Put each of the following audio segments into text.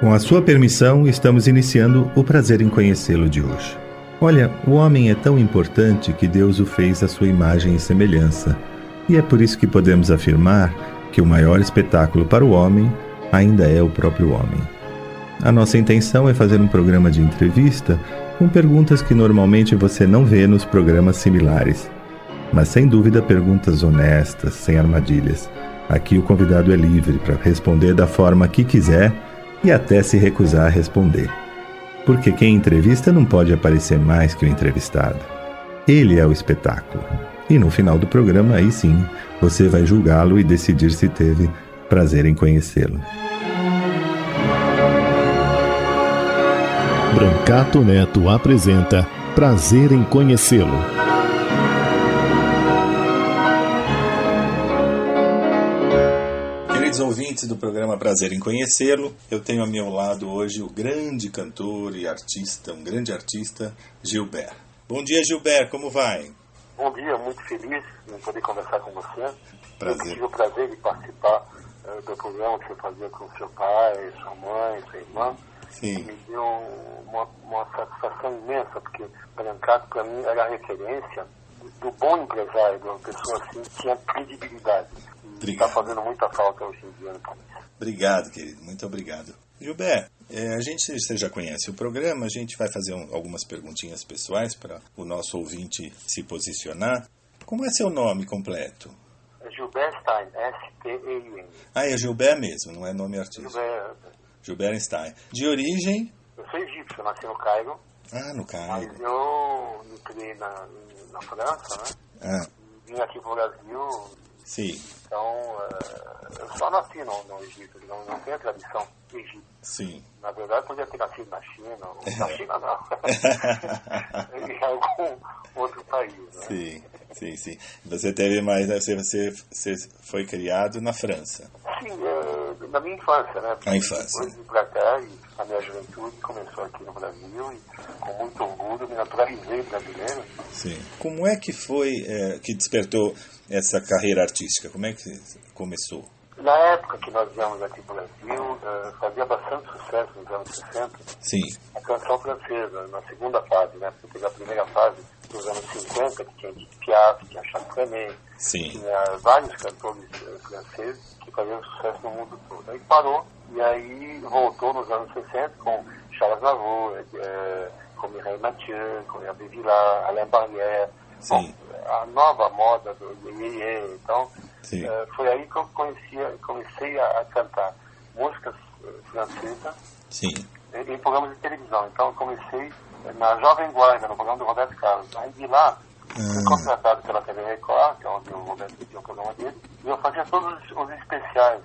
Com a sua permissão, estamos iniciando o prazer em conhecê-lo de hoje. Olha, o homem é tão importante que Deus o fez à sua imagem e semelhança, e é por isso que podemos afirmar que o maior espetáculo para o homem ainda é o próprio homem. A nossa intenção é fazer um programa de entrevista com perguntas que normalmente você não vê nos programas similares, mas sem dúvida perguntas honestas, sem armadilhas. Aqui o convidado é livre para responder da forma que quiser e até se recusar a responder. Porque quem entrevista não pode aparecer mais que o entrevistado. Ele é o espetáculo. E no final do programa, aí sim, você vai julgá-lo e decidir se teve prazer em conhecê-lo. Brancato Neto apresenta Prazer em Conhecê-lo. Queridos ouvintes do programa Prazer em Conhecê-lo, eu tenho ao meu lado hoje o grande cantor e artista, um grande artista, Gilbert. Bom dia, Gilbert, como vai? Bom dia, muito feliz em poder conversar com você. Prazer. Eu tive o prazer de participar uh, do programa que você fazia com seu pai, sua mãe, sua irmã. Sim. Me deu uma, uma satisfação imensa, porque Brancato, para mim, era a referência do bom empresário, de uma pessoa assim que tinha credibilidade. Está fazendo muita falta hoje em dia no país. Obrigado, querido. Muito obrigado. Gilberto, é, a gente, você já conhece o programa, a gente vai fazer um, algumas perguntinhas pessoais para o nosso ouvinte se posicionar. Como é seu nome completo? É Gilbert Stein, S-T-E-I-N. Ah, é Gilberto mesmo, não é nome artístico. Gilbert, Gilberto Stein. De origem? eu sou egípcio, nasci no Cairo, Ah, no mas Cairo. eu me criei na, na França, né? Ah, Vim aqui pro Brasil, sim, então eh, eu só nasci no, no Egito, não, não tenho tradição do Egito. sim. Na verdade, podia ter nascido na China, ou na China não, em algum outro país. Né? Sim, sim, sim. Você teve mais, né, você, você, você foi criado na França. Sim, eh, na minha infância, né? A infância. Depois pra cá e a minha juventude começou aqui no Brasil e com muito orgulho me naturalizei brasileiro. Sim. Como é que foi é, que despertou essa carreira artística? Como é que começou? Na época que nós viemos aqui para o Brasil, eh, fazia bastante sucesso nos anos 60 Sim, a canção francesa, na segunda fase, né? Porque teve a primeira fase dos anos 50, que tinha Edith Piaf, tinha sim, tinha vários cantores eh, franceses que faziam sucesso no mundo todo. Aí parou e aí voltou nos anos 60 com Charles Navour, eh, com Mireille Mathieu, com Hervé Villard, Alain Barrière. Sim. Bom, a nova moda do Iê Então, sim, eh, foi aí que eu conhecia, comecei a, a cantar músicas eh, francesas sim, em, em programas de televisão. Então, eu comecei na Jovem Guarda, no programa do Roberto Carlos. Aí de lá, fui Ah. contratado pela TV Record, que é onde o Roberto tinha o programa dele, e eu fazia todos os, os especiais.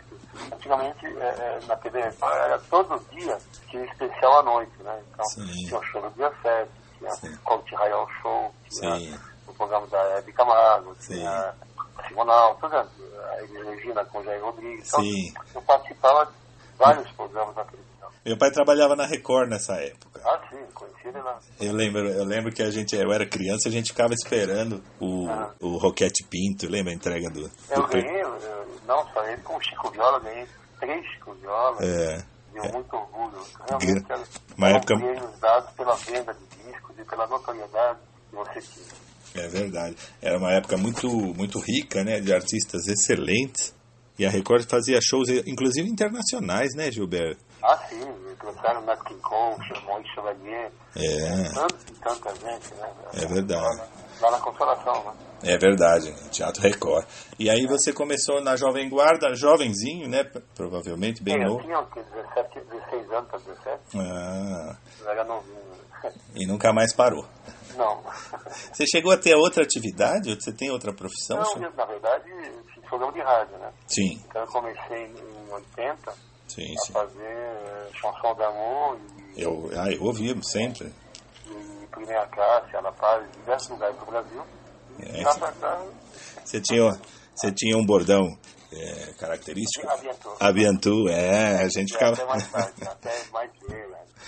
Antigamente, eh, eh, na TV Record, era todo dia tinha especial à noite, né? Então, Sim. tinha o show do dia 7, tinha Sim. o Coach Raiol Show, tinha Sim. o programa da Hebe Camargo, Sim. tinha a Simonal, toda a Regina com o Jair Rodrigues. Então, Sim. eu participava de vários programas na televisão. Meu pai trabalhava na Record nessa época. Ah, sim, conheci ele lá. Eu lembro, eu lembro que a gente, eu era criança, a gente ficava esperando o, Ah. o Roquete Pinto, lembra a entrega do, Eu do pre- ganhei, eu- não só ele, com o Chico Viola, ganhei três Chico Viola. É, Deu muito orgulho. Realmente, uma época- dados pela venda de discos e pela notoriedade que você tinha. É verdade. Era uma época muito, muito rica, né, de artistas excelentes. E a Record fazia shows, inclusive internacionais, né, Gilberto? Ah, sim, trouxeram Nat King Cole, Maurice Chevalier, É, tantos e tanta gente, né? É verdade. Lá na, lá na Consolação, né? é verdade, né? Teatro Record. E aí você começou na Jovem Guarda, jovenzinho, né? Provavelmente bem eu novo. tinha o quê? 17, 16 anos para 17, Ah, eu era novinho. e nunca mais parou. Não. Você chegou a ter outra atividade? Você tem outra profissão? Não, senhor? na verdade, fiz programa de rádio, né? Sim, Então eu comecei em 80 sim, a sim. fazer eh, chanson d'amour e, Eu, ah, eu ouvi sempre. e primeira classe, Ana Paz, em diversos lugares do Brasil. É, Você tinha, você tinha um bordão é, característico? Aviantu. Aviantu, é, a gente É, ficava... Até mais tarde, até mais né?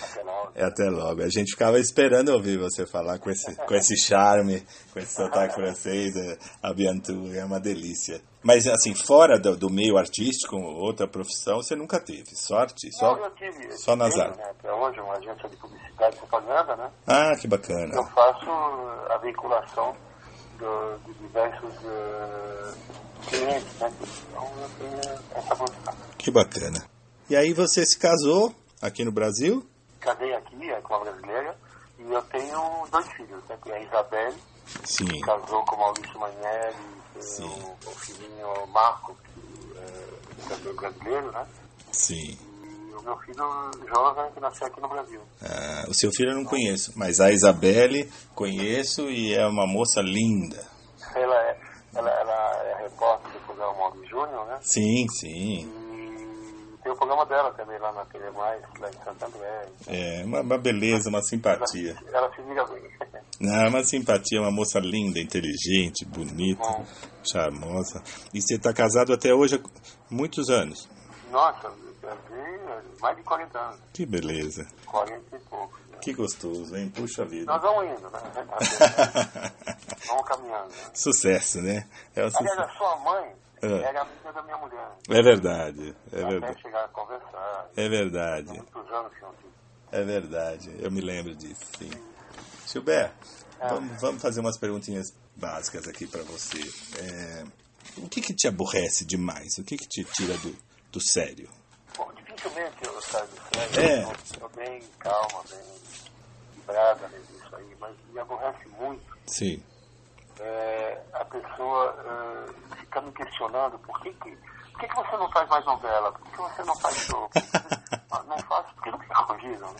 Até logo. É até logo. A gente ficava esperando ouvir você falar com esse, com esse charme, com esse sotaque francês. É, Aviantu é uma delícia. Mas, assim, fora do, do meio artístico, outra profissão, você nunca teve. Sorte? Só, Não, eu tive, só nas tenho, artes. né, Até hoje, uma agência de publicidade e propaganda, né? Ah, que bacana. Eu faço a veiculação do- de diversos eh, clientes, né? Então eu tenho essa função. Que bacana. E aí você se casou aqui no Brasil? Casei aqui é, com uma brasileira e eu tenho dois filhos, né? Tem a Isabelle, Sim. que casou com o Maurício Manieri, tem o, o filhinho Marco, que é também brasileiro, né? Sim. E o meu filho Jonathan, que nasceu aqui no Brasil. Ah, o seu filho eu não conheço, mas a Isabelle conheço e é uma moça linda. Ela é, ela, ela é repórter do programa Mauro Júnior, né? Sim, sim. E tem o programa dela também lá na TV Mais, lá em Santo André. É uma, uma beleza, uma Ela, simpatia. ela se vira bem. Não, uma simpatia, uma moça linda, inteligente, bonita, Bom. charmosa. E você está casado até hoje há muitos anos. Nossa, mais de 40 anos, Que beleza. 40 e pouco. né? Que gostoso, hein? Puxa vida. Nós vamos indo, né? vamos caminhando, né? Sucesso, né? É o Aliás, sucesso. a sua mãe Ah. era amiga da minha mulher. É verdade, é Até verdade. chegar a conversar. É verdade, Muitos anos que eu não é verdade. Eu me lembro disso, sim. Gilberto, vamos, vamos fazer umas perguntinhas básicas aqui para você. É, o que, que te aborrece demais? O que, que te tira do, do sério? Bom, dificilmente eu saio do sério. É. Eu estou bem calma, bem vibrada nisso aí, mas me aborrece muito Sim. É, a pessoa é, fica me questionando por que, que, por que, que você não faz mais novela? Por que, que você não faz show? Ah, não faço porque não me convidam. né?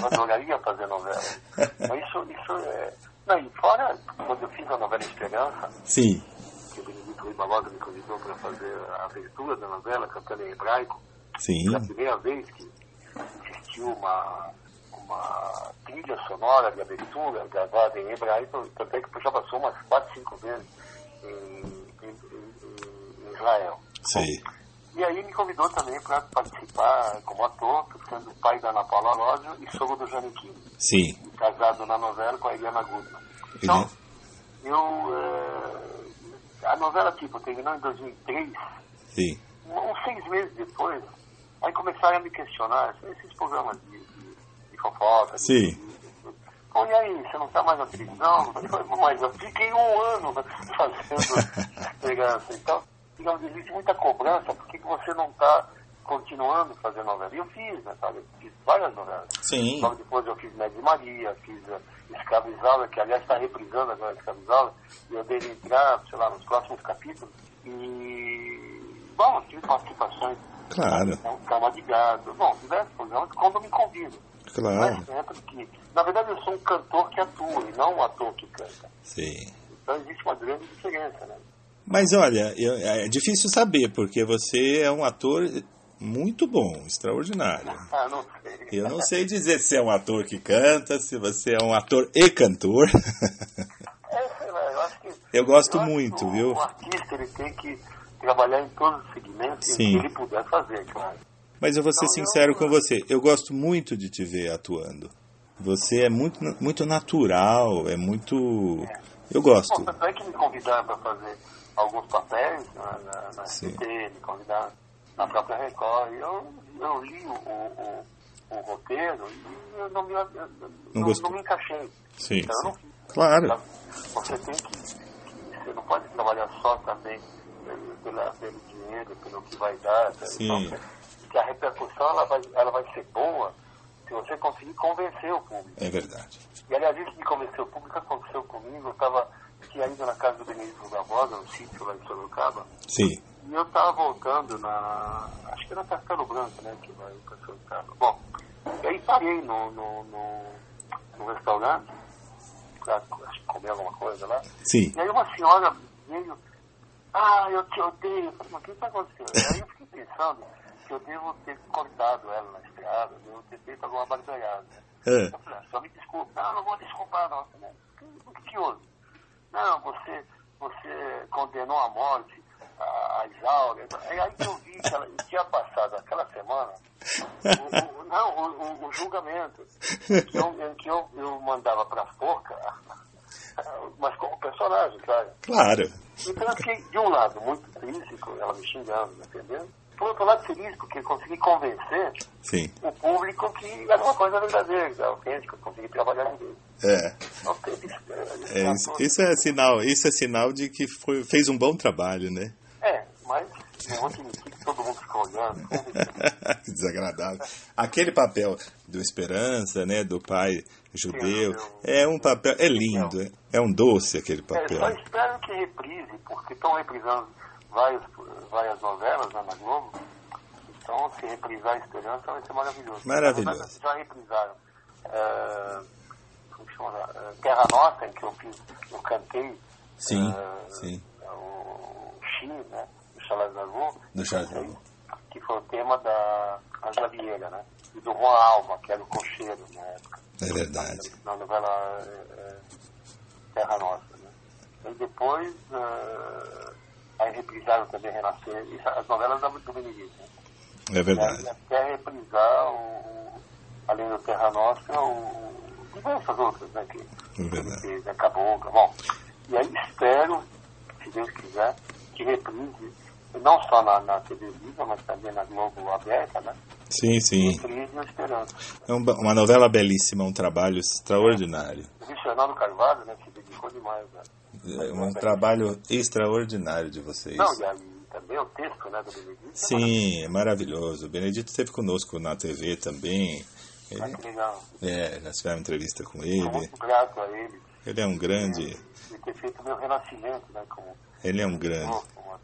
Eu adoraria fazer novela. Mas isso, isso é. Não, e fora, quando eu fiz a novela Esperança, Sim. que o Benedito Rui Barbosa me convidou para fazer a abertura da novela, cantando em hebraico, Sim. foi a primeira vez que existiu uma, uma trilha sonora de abertura gravada em hebraico, tanto é que já passou umas 4, 5 vezes em, em- em- em Israel. Sei. E aí me convidou também para participar como ator, sendo pai da Ana Paula Lódio e sogro do Janequim, Sim. casado na novela com a Eliana Goodman. Então, eu... eh, a novela, tipo, terminou em 2003, Sim. uns seis meses depois, aí começaram a me questionar, esses programas de fofoca. Sim. de- Pô, e aí, você não está mais na falei, mas eu fiquei um ano fazendo esperança. Então, digamos, existe muita cobrança, por que você não está continuando fazendo novela? E eu fiz, né, sabe? Eu fiz várias novelas. Sim. Logo depois eu fiz Média Maria, fiz uh, Escravizada, que aliás está reprisando agora Escravizada, e eu devo entrar, sei lá, nos próximos capítulos. E, bom, tive participações Claro, então, Cama de Gado, bom, diversos programas quando me convido. Claro. Mas sempre que, na verdade, eu sou um cantor que atua e não um ator que canta. Sim. Então existe uma grande diferença, né? Mas olha, eu- é difícil saber, porque você é um ator muito bom, extraordinário. Ah, não sei. Eu não sei dizer se é um ator que canta, se você é um ator e cantor. É, eu acho que. Eu gosto eu acho muito, que o- viu? O artista ele tem que trabalhar em todos os segmentos Sim. que ele puder fazer, claro. Mas eu vou ser Não, sincero com você, eu gosto muito de te ver atuando. Você é muito, muito natural, é muito. Eu gosto. Bom, tanto é que me convidaram para fazer alguns papéis na, na, na. SBT, me convidaram na própria Record. Eu, eu li o, o, o, o roteiro e eu não me, eu, não, gostou. não me encaixei. Sim, Então eu sim. não. Claro. Sabe? Você tem que, que- Você não pode trabalhar só também pelo, pela- pelo dinheiro, pelo que vai dar. Sim. Então, que a repercussão ela vai, ela vai ser boa se você conseguir convencer o público. É verdade. E aliás, isso de convencer o público aconteceu comigo. Eu estava tinha ido na casa do Benedito Barbosa, no sítio lá em Sorocaba, Sim. e eu estava voltando na. Acho que era Castelo Branco, né? Que vai para Sorocaba. Bom, e aí parei no, no, no, no restaurante para comer alguma coisa lá. Sim. E aí uma senhora veio, ah, eu te odeio. Eu falei, o que está acontecendo? Aí eu fiquei pensando eu devo ter cortado ela na estrada, devo ter feito alguma barbeirada. É. Eu falei, ah, só me desculpa. Não, não vou desculpar, não. O que, que houve? Não, você, você condenou à morte as aulas. É aí que eu vi que ela tinha passado aquela semana o, o, não, o, o, julgamento, que eu, que eu, eu mandava para a forca, mas como personagem, sabe? Claro. Então eu fiquei, de um lado, muito triste, ela me xingando, entendeu? Por outro lado, feliz, porque consegui convencer Sim. o público que era uma coisa verdadeira, autêntica, consegui trabalhar direito. É. Não teve, é isso, isso, é sinal, isso é sinal de que foi, fez um bom trabalho, né? É, mas não vou admitir que todo mundo ficou olhando. que desagradável. Aquele papel do Esperança, né, do pai judeu, Sim, é um papel, é lindo, é, é um doce aquele papel. É, só espero que reprise, porque estão reprisando várias, várias novelas né, na Globo. Então, se reprisar a Esperança, vai ser maravilhoso. Maravilhoso. Já reprisaram. É, como chama? É, Terra Nossa, em que eu, fiz, eu cantei. Sim, é, sim. O Xi, né? Do Charles Aznavour. Do Charles Que foi o tema da Angela Vieira, né? E do Juan Alma, que era o cocheiro na época. É verdade. Na, na novela é, Terra Nossa, né? E depois... Uh, aí reprisaram também Renascer, as novelas da do Benedito. É verdade. até reprisar, o, além do Terra Nostra, o, diversas outras, né, que, é verdade. que acabou. Bom, e aí espero, se Deus quiser, que reprise, não só na, na TV Viva, mas também na Globo Aberta, né? Sim, sim. É uma novela belíssima, um trabalho extraordinário. O Fernando Carvalho, né, se dedicou demais, né? É um trabalho extraordinário de vocês. Não, e também o texto né, do Benedito. Sim, é maravilhoso. O Benedito esteve conosco na TV também. Ele, ah, que legal. É, nós tivemos entrevista com ele. Muito grato a ele. Ele é um grande. De ter feito meu renascimento, né? Como, ele é um grande.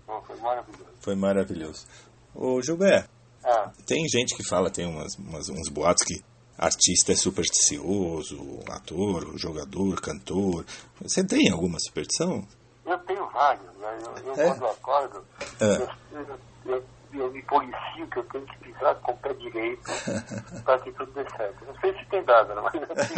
Como foi maravilhoso. Foi maravilhoso. Ô, Gilberto, ah. tem gente que fala, tem umas, umas, uns boatos que artista é supersticioso, ator, jogador, cantor. Você tem alguma superstição? Eu tenho várias. Né? Eu, eu é? quando acordo, é. eu, eu, eu, me policio que eu tenho que pisar com o pé direito para que tudo dê certo. Não sei se tem dado, né? mas eu tenho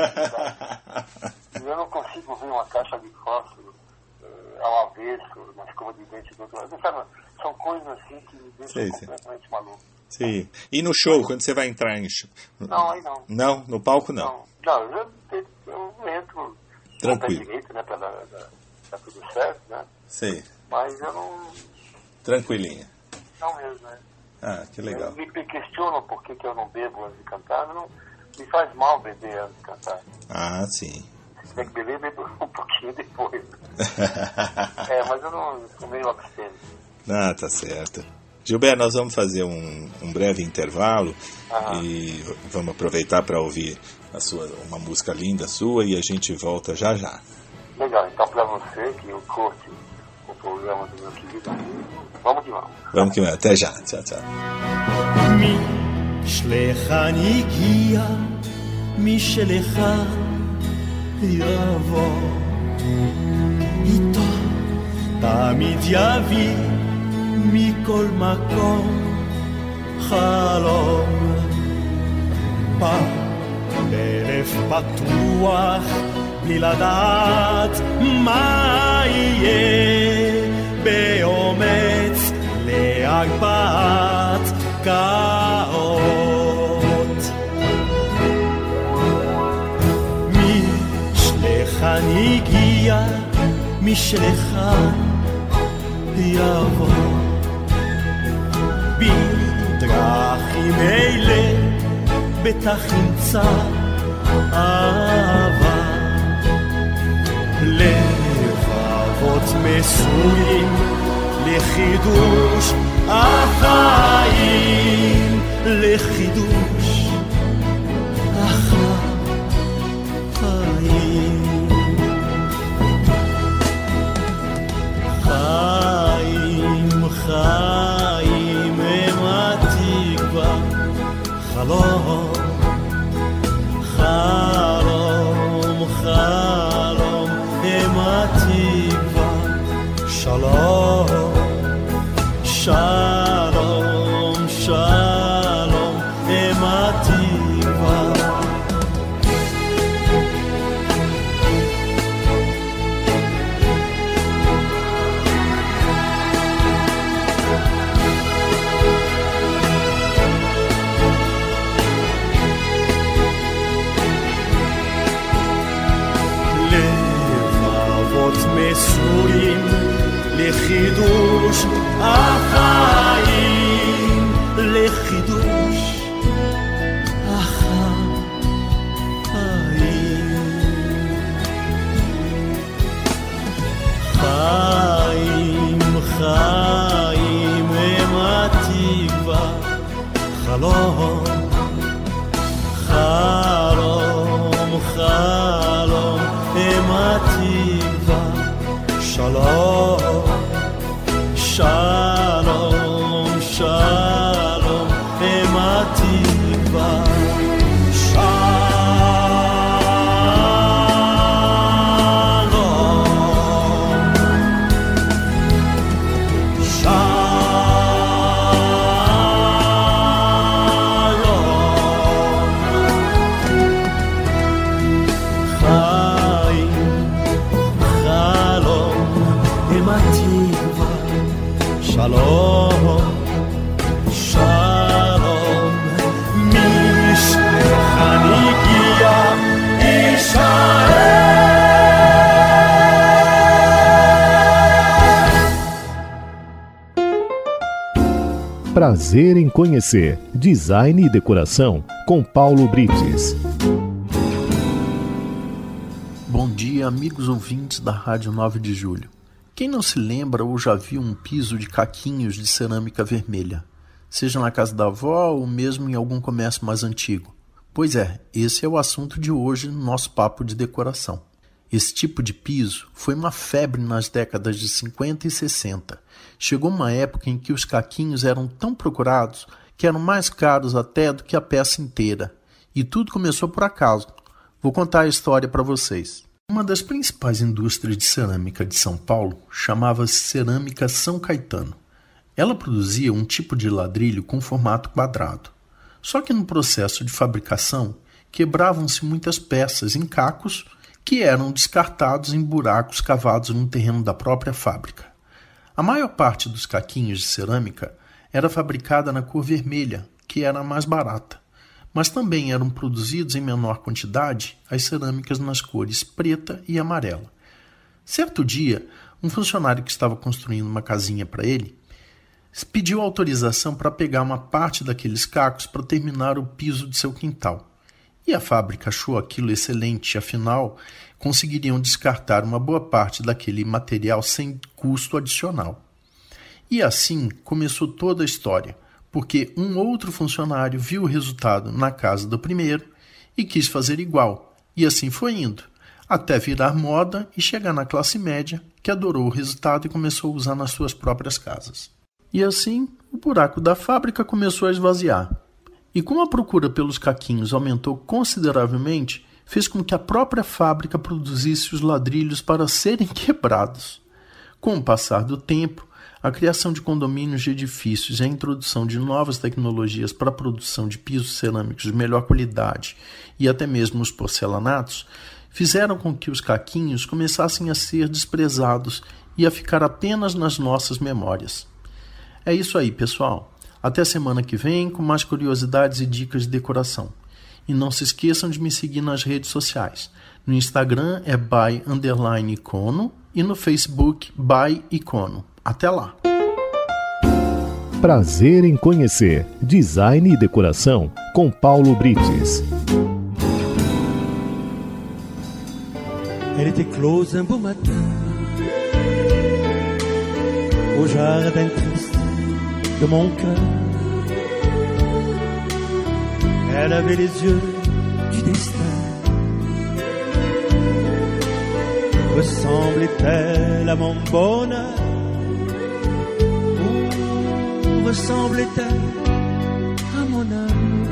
que eu não consigo ver uma caixa de fósforo uh, ao avesso, uma escova de dente do outro lado. Sabe, são coisas assim que me deixam sei, completamente maluco. Sim. E no show, quando você vai entrar em show? Não, aí não. Não? No palco não? Não, não eu, eu entro Tranquilo. direito, né, pra dar, dar, dar tudo certo, né? Sim. Mas eu não... Tranquilinha. Não mesmo, né? Ah, que legal. Eu me questionam por que, que eu não bebo antes de cantar, não, me faz mal beber antes de cantar. Ah, sim. Se tem que beber, bebo um pouquinho depois. é, mas eu não sou meio abstêmio. Ah, tá certo. Gilberto, nós vamos fazer um, um breve intervalo e vamos aproveitar para ouvir a sua, uma música linda sua e a gente volta já já. Legal, então para você que curte o programa do meu querido amigo, vamos que vamos. Vamos que vamos, até já, tchau, tchau. משלחן הגיע, משלך יבוא איתו תמיד יביא מכל מקום חלום. בלב פתוח, בלי לדעת מה יהיה, באומץ להגבהת קאות. משלחן הגיע, משלחן יבוא. בדרכים אלה בטח ימצא אהבה. לבבות מסורים לחידוש החיים, לחידוש 洒落。落 Prazer em conhecer Design e Decoração com Paulo Brites. Bom dia, amigos ouvintes da Rádio 9 de Julho. Quem não se lembra ou já viu um piso de caquinhos de cerâmica vermelha, seja na casa da avó ou mesmo em algum comércio mais antigo? Pois é, esse é o assunto de hoje no nosso papo de decoração. Esse tipo de piso foi uma febre nas décadas de 50 e 60. Chegou uma época em que os caquinhos eram tão procurados que eram mais caros até do que a peça inteira. E tudo começou por acaso. Vou contar a história para vocês. Uma das principais indústrias de cerâmica de São Paulo chamava-se Cerâmica São Caetano. Ela produzia um tipo de ladrilho com formato quadrado. Só que no processo de fabricação quebravam-se muitas peças em cacos que eram descartados em buracos cavados no terreno da própria fábrica. A maior parte dos caquinhos de cerâmica era fabricada na cor vermelha, que era a mais barata, mas também eram produzidos em menor quantidade as cerâmicas nas cores preta e amarela. Certo dia, um funcionário que estava construindo uma casinha para ele pediu autorização para pegar uma parte daqueles cacos para terminar o piso de seu quintal. E a fábrica achou aquilo excelente, afinal, conseguiriam descartar uma boa parte daquele material sem custo adicional. E assim começou toda a história, porque um outro funcionário viu o resultado na casa do primeiro e quis fazer igual, e assim foi indo, até virar moda e chegar na classe média, que adorou o resultado e começou a usar nas suas próprias casas. E assim, o buraco da fábrica começou a esvaziar. E como a procura pelos caquinhos aumentou consideravelmente, fez com que a própria fábrica produzisse os ladrilhos para serem quebrados. Com o passar do tempo, a criação de condomínios de edifícios e a introdução de novas tecnologias para a produção de pisos cerâmicos de melhor qualidade e até mesmo os porcelanatos fizeram com que os caquinhos começassem a ser desprezados e a ficar apenas nas nossas memórias. É isso aí, pessoal. Até semana que vem com mais curiosidades e dicas de decoração. E não se esqueçam de me seguir nas redes sociais. No Instagram é by underline icono e no Facebook by icono. Até lá! Prazer em conhecer Design e Decoração com Paulo Brites. Elle était close un beau matin au jardin de mon cœur. Elle avait les yeux du destin. Ressemblait-elle à mon bonheur? Ressemblait-elle à mon âme?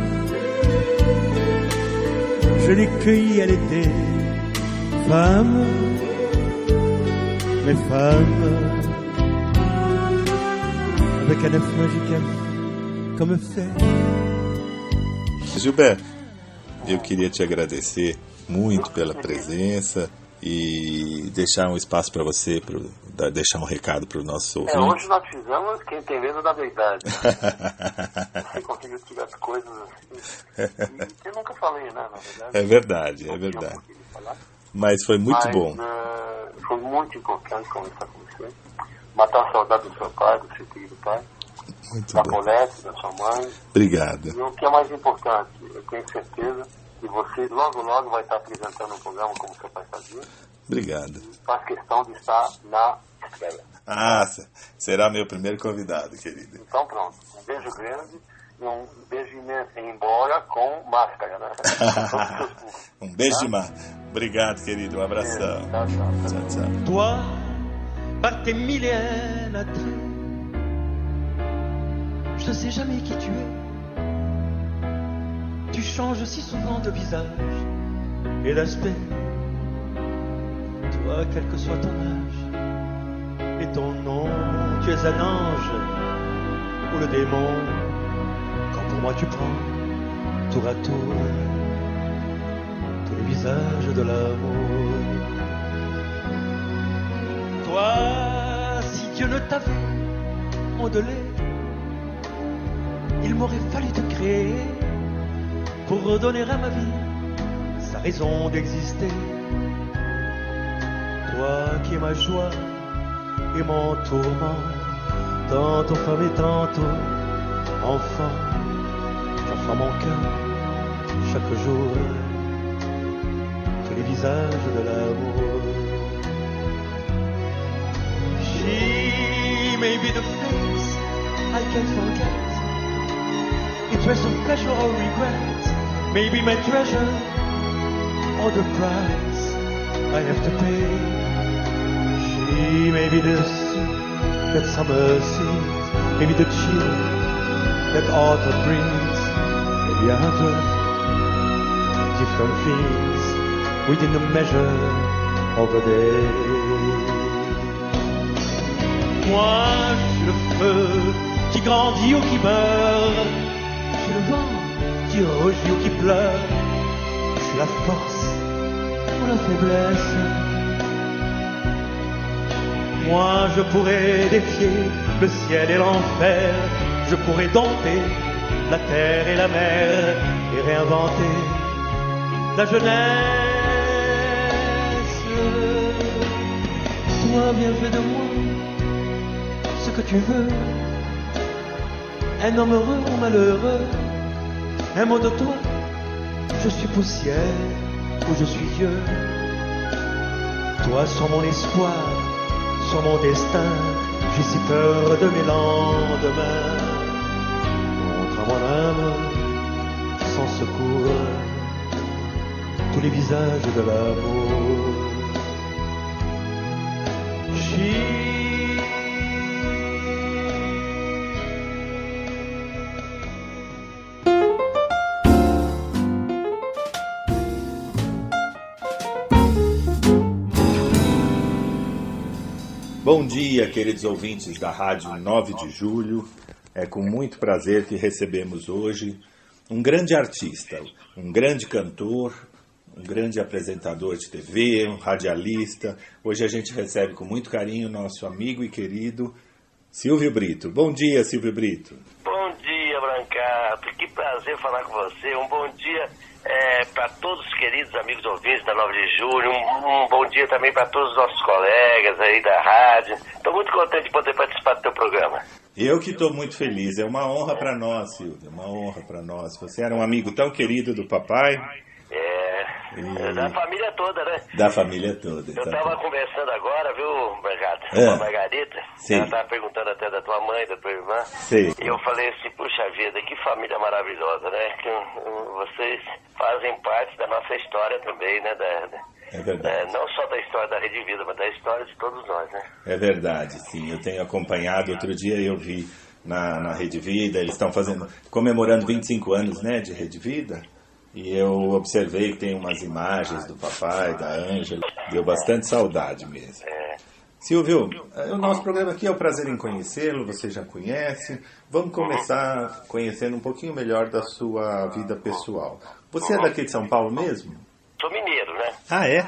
Je l'ai cueillie, elle était femme, mais femme, Gilberto, eu queria te agradecer muito pela presença e deixar um espaço para você, dar- deixar um recado para o nosso É, ouvinte. hoje nós fizemos quem tem medo da verdade. Você conseguiu tirar as coisas assim. Eu nunca falei, né, na verdade. É verdade, é verdade. Mas foi muito Mas, bom. eh, foi muito importante conversar com. Matar a saudade do seu pai, do seu querido pai. Muito da bem. Paulette, da sua mãe. Obrigado. E o que é mais importante, eu tenho certeza que você logo, logo vai estar apresentando um programa como seu pai fazia. Obrigado. Faz questão de estar na estreia. Ah, se- será meu primeiro convidado, querido. Então pronto, um beijo grande e um beijo imenso, embora com máscara, né? Um beijo de mar. Obrigado, querido. Um abração. Tchau, tchau. Tchau, tchau. Par tes d'attraits, je ne sais jamais qui tu es. Tu changes si souvent de visage et d'aspect. Toi, quel que soit ton âge et ton nom, tu es un ange ou le démon. Quand pour moi tu prends tour à tour tous les visages de l'amour. Toi, si Dieu ne t'avait modelé, il m'aurait fallu te créer pour redonner à ma vie sa raison d'exister. Toi qui es ma joie et mon tourment, tantôt femme et tantôt enfant, à mon cœur chaque jour tous les visages de l'amour. She may be the face I can't forget. Interest of pleasure or regret. Maybe my treasure or the price I have to pay. She may be the sea that summer sees. Maybe the chill that autumn brings. Maybe other different things within the measure of a day. Moi, je suis le feu qui grandit ou qui meurt. Je suis le vent qui rugit ou qui pleure. Je suis la force ou la faiblesse. Moi, je pourrais défier le ciel et l'enfer. Je pourrais dompter la terre et la mer et réinventer la jeunesse. Toi, bien fait de moi tu veux. Un homme heureux ou malheureux, un mot de toi, je suis poussière ou je suis vieux. Toi, sur mon espoir, sur mon destin, j'ai si peur de mes lendemains. Montre à mon âme, sans secours, tous les visages de l'amour. Bom dia, queridos ouvintes da Rádio 9 de Julho. É com muito prazer que recebemos hoje um grande artista, um grande cantor, um grande apresentador de TV, um radialista. Hoje a gente recebe com muito carinho nosso amigo e querido Silvio Brito. Bom dia, Silvio Brito. Bom dia, Brancato. Que prazer falar com você. Um bom dia para todos os queridos amigos ouvintes da 9 de julho. Um, um bom dia também para todos os nossos colegas aí da rádio. Estou muito contente de poder participar do teu programa. Eu que estou muito feliz. É uma honra para nós, Silvio. Uma honra para nós. Você era um amigo tão querido do papai, É, E- da família toda, né? da família toda. Eu estava conversando agora, viu, Brancato, É. com a Margarita. Sim. Ela estava perguntando até da tua mãe, da tua irmã. Sei. E eu falei assim, puxa vida, que família maravilhosa, né? Que uh, vocês fazem parte da nossa história também, né? Da, da- É verdade. é, não só da história da Rede Vida, mas da história de todos nós, né? É verdade, sim. Eu tenho acompanhado. Outro dia eu vi na, na Rede Vida, eles estão fazendo, comemorando 25 anos né, de Rede Vida. E eu observei que tem umas imagens do papai, da Ângela. Deu bastante saudade mesmo. É, Silvio, eh, o nosso programa aqui é o prazer em conhecê-lo, você já conhece. Vamos começar conhecendo um pouquinho melhor da sua vida pessoal. Você é daqui de São Paulo mesmo? sou mineiro, né? Ah, é?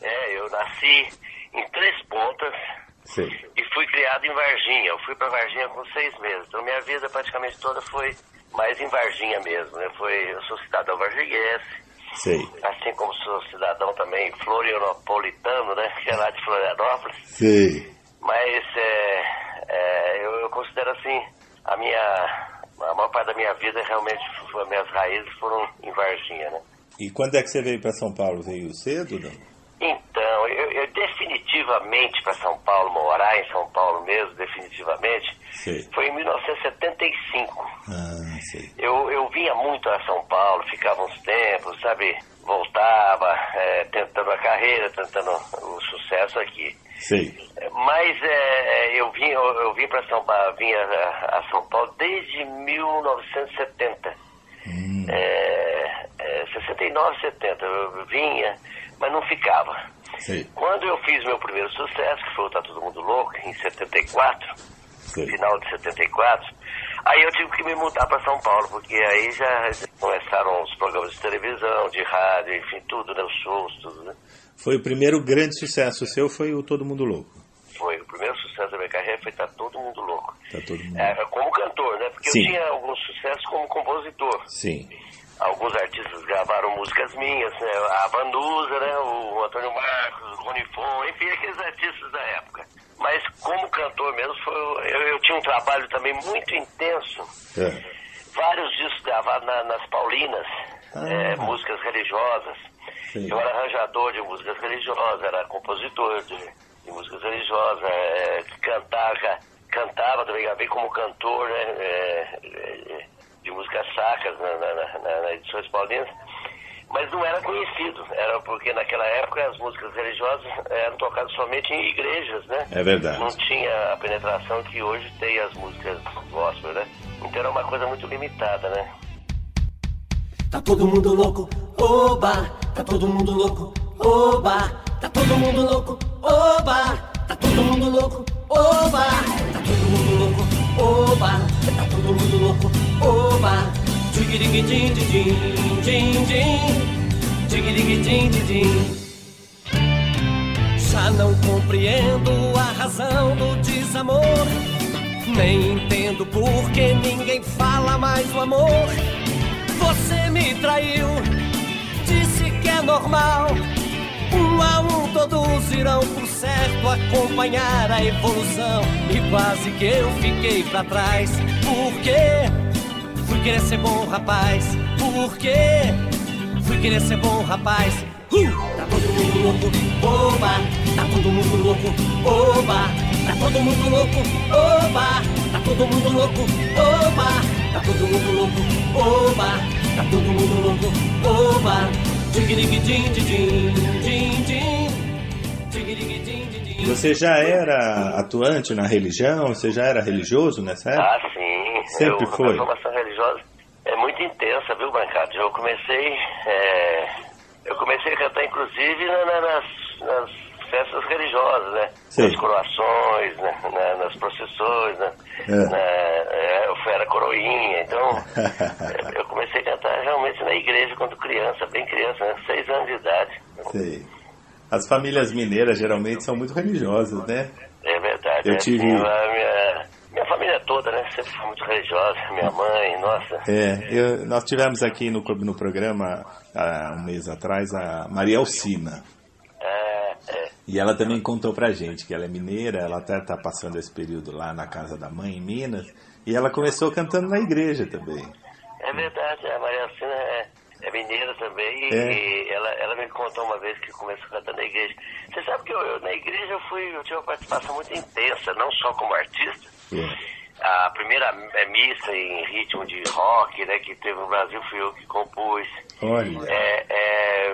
É, eu nasci em Três Pontas Sei. e fui criado em Varginha. Eu fui para Varginha com seis meses. Então minha vida praticamente toda foi mais em Varginha mesmo, né? Foi, eu sou cidadão varginhense. Sei. Assim como sou cidadão também florianopolitano, né? Que é lá de Florianópolis. Sei. Mas é, é, eu, eu considero assim, a minha. A maior parte da minha vida realmente, as minhas raízes foram em Varginha, né? E quando é que você veio para São Paulo? Veio cedo, não? Então, eu, eu definitivamente para São Paulo, morar em São Paulo mesmo, definitivamente, Sei. foi em 1975. Ah. Eu, eu vinha muito a São Paulo, ficava uns tempos, sabe? Voltava, é, tentando a carreira, tentando o sucesso aqui. Sei. É, Mas é, eu vim, eu, eu vim para São Paulo, vinha a, a São Paulo desde 1970. Hum. É, é, 69, 70. Eu vinha, mas não ficava. Sei. Quando eu fiz meu primeiro sucesso, que foi o Tá Todo Mundo Louco, em 74, Sei. final de 74, aí eu tive que me mudar para São Paulo, porque aí já começaram os programas de televisão, de rádio, enfim, tudo, né? Os shows, tudo, né? Foi o primeiro grande sucesso seu, foi o Todo Mundo Louco. Foi o primeiro sucesso da minha carreira, foi Tá Todo Mundo Louco. Tá todo mundo. É, como cantor, né? Porque Sim. eu tinha alguns sucessos como compositor. Sim. Alguns artistas gravaram músicas minhas, né? A Vanusa, né? O Antônio Marcos, o Rony Fon, enfim, aqueles artistas da época. Mas como cantor mesmo, foi, eu, eu tinha um trabalho também muito intenso. É. Vários discos gravados na- nas Paulinas, Ah. é, músicas religiosas. Sim. Eu era arranjador de músicas religiosas, era compositor de, de músicas religiosas, é, cantava, cantava também, gravei como cantor né, é, é, de músicas sacras na, na, na, na, na edições paulinas. Mas não era conhecido, era porque naquela época as músicas religiosas eram tocadas somente em igrejas, né? É verdade. Não tinha a penetração que hoje tem as músicas gospel, né? Então era uma coisa muito limitada, né? Tá todo mundo louco, oba! Tá todo mundo louco, oba! Tá todo mundo louco, oba! Tá todo mundo louco, oba! Tá todo mundo louco, oba! Tá todo mundo louco, oba! Tigirigue din din din din Tigirigue din din Já não compreendo a razão do desamor Nem entendo por que ninguém fala mais do amor você me traiu, disse que é normal. Um a um todos irão por certo acompanhar a evolução. E quase que eu fiquei pra trás. Por quê? Fui querer ser bom rapaz. Por quê? Fui querer ser bom rapaz. Uh! Tá todo mundo louco, oba! Tá todo mundo louco, oba! Tá todo mundo louco, oba! Tá todo mundo louco, oba! Tá todo mundo louco, oba! Tá todo mundo louco, oba! Tigirigue din Você já era atuante na religião? Você já era religioso nessa época? Ah, sim. Sempre eu, foi. A formação religiosa é muito intensa, viu, Brancato? Eu comecei, é, eu comecei a cantar, inclusive, na- na- nas, nas festas religiosas, né? Sim. Nas coroações, né? Na- nas procissões, né? É. Na- é, eu fui- era coroinha, então eu comecei a cantar realmente na igreja quando criança, bem criança, né? Seis anos de idade. Sei. As famílias mineiras geralmente são muito religiosas, né? É verdade. Eu é, tive- minha, minha família toda, né? Sempre foi muito religiosa. Minha mãe, nossa. É, eu- nós tivemos aqui no, no programa, há um mês atrás, a Maria Alcina. É, é. E ela também contou pra gente que ela é mineira, ela até tá passando esse período lá na casa da mãe em Minas, e ela começou cantando na igreja também. É verdade, a Maria Alcina é mineira também e, É. e ela, ela me contou uma vez que começou cantando na igreja. Você sabe que eu, eu, na igreja eu fui, eu tive uma participação muito intensa, não só como artista. É. A primeira é, missa em ritmo de rock, né, que teve no Brasil, fui eu que compus. Olha, É, é,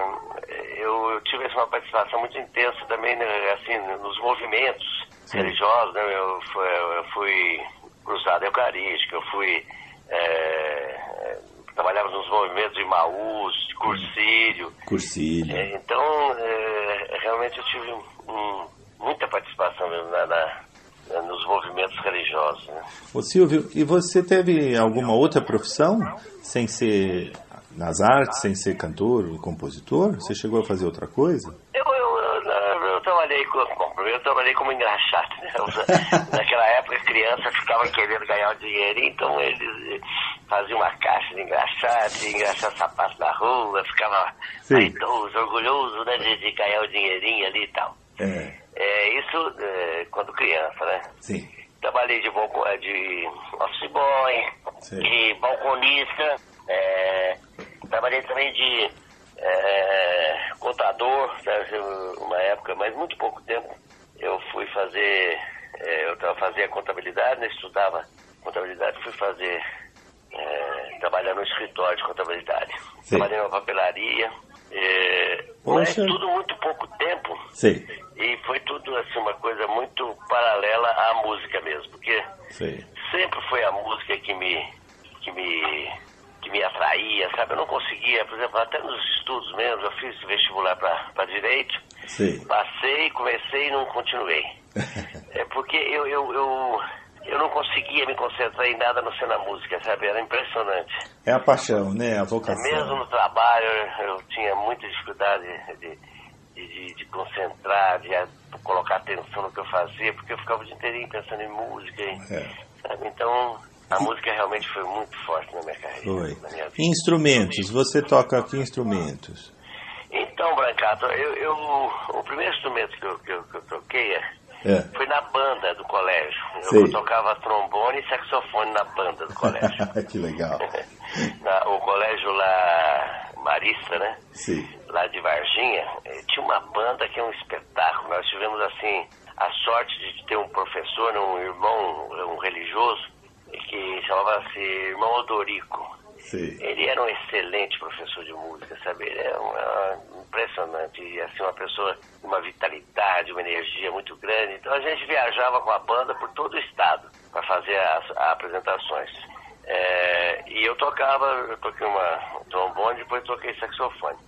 eu, eu tive uma participação muito intensa também, né, assim, nos movimentos Sim. religiosos, né, eu, fui, eu fui cruzado eucarístico, eu fui, trabalhava nos movimentos de Maús, de Cursílio, cursilho. É, então, é, realmente eu tive um, muita participação mesmo na, na- nos movimentos religiosos, né. Ô Silvio, e você teve alguma outra profissão sem ser nas artes, sem ser cantor ou compositor? Você chegou a fazer outra coisa? Eu trabalhei com. Bom, primeiro eu trabalhei como engraxate, né? Naquela época criança ficava querendo ganhar um dinheirinho, então eles faziam uma caixa de engraxate, engraxar sapato na rua, ficava vaidoso, orgulhoso né, de, de, ganhar o um dinheirinho ali e tal. É. é isso é, quando criança, né? Sim. Trabalhei de, balcon, de office boy, Sim. de balconista, é, trabalhei também de é, contador, né, uma época, mas muito pouco tempo. Eu fui fazer, é, eu fazia contabilidade, né, estudava contabilidade, fui fazer, é, trabalhar no escritório de contabilidade. Sim. Trabalhei numa papelaria, é, mas tudo muito pouco tempo. Sim. E foi tudo assim, uma coisa muito paralela à música mesmo, porque Sim. sempre foi a música que me, que me que me atraía, sabe? Eu não conseguia, por exemplo, até nos estudos mesmo, eu fiz vestibular para direito, Sim. passei, comecei e não continuei. é porque eu, eu, eu, eu não conseguia me concentrar em nada no ser da música, sabe? Era impressionante. É a paixão, né? A vocação. Mesmo no trabalho, eu tinha muita dificuldade de, de, de, de concentrar, de colocar atenção no que eu fazia, porque eu ficava o dia inteiro pensando em música, é. sabe? Então a música realmente foi muito forte na minha carreira. Foi. Minha. Instrumentos, você toca que instrumentos? Então, Brancato, eu, eu, o primeiro instrumento que eu, que eu, que eu toquei é. foi na banda do colégio. Eu Sei. tocava trombone e saxofone na banda do colégio. que legal. na, o colégio lá, Marista, né? Sim. Lá de Varginha, eh, tinha uma banda que é um espetáculo. Nós tivemos, assim, a sorte de ter um professor, um irmão, um religioso, que chamava-se Irmão Odorico. Sim. Ele era um excelente professor de música, sabe? Ele era uma, impressionante, assim, uma pessoa com uma vitalidade, uma energia muito grande. Então a gente viajava com a banda por todo o estado para fazer as, as apresentações. É, e eu tocava, eu toquei uma um trombone, depois toquei saxofone.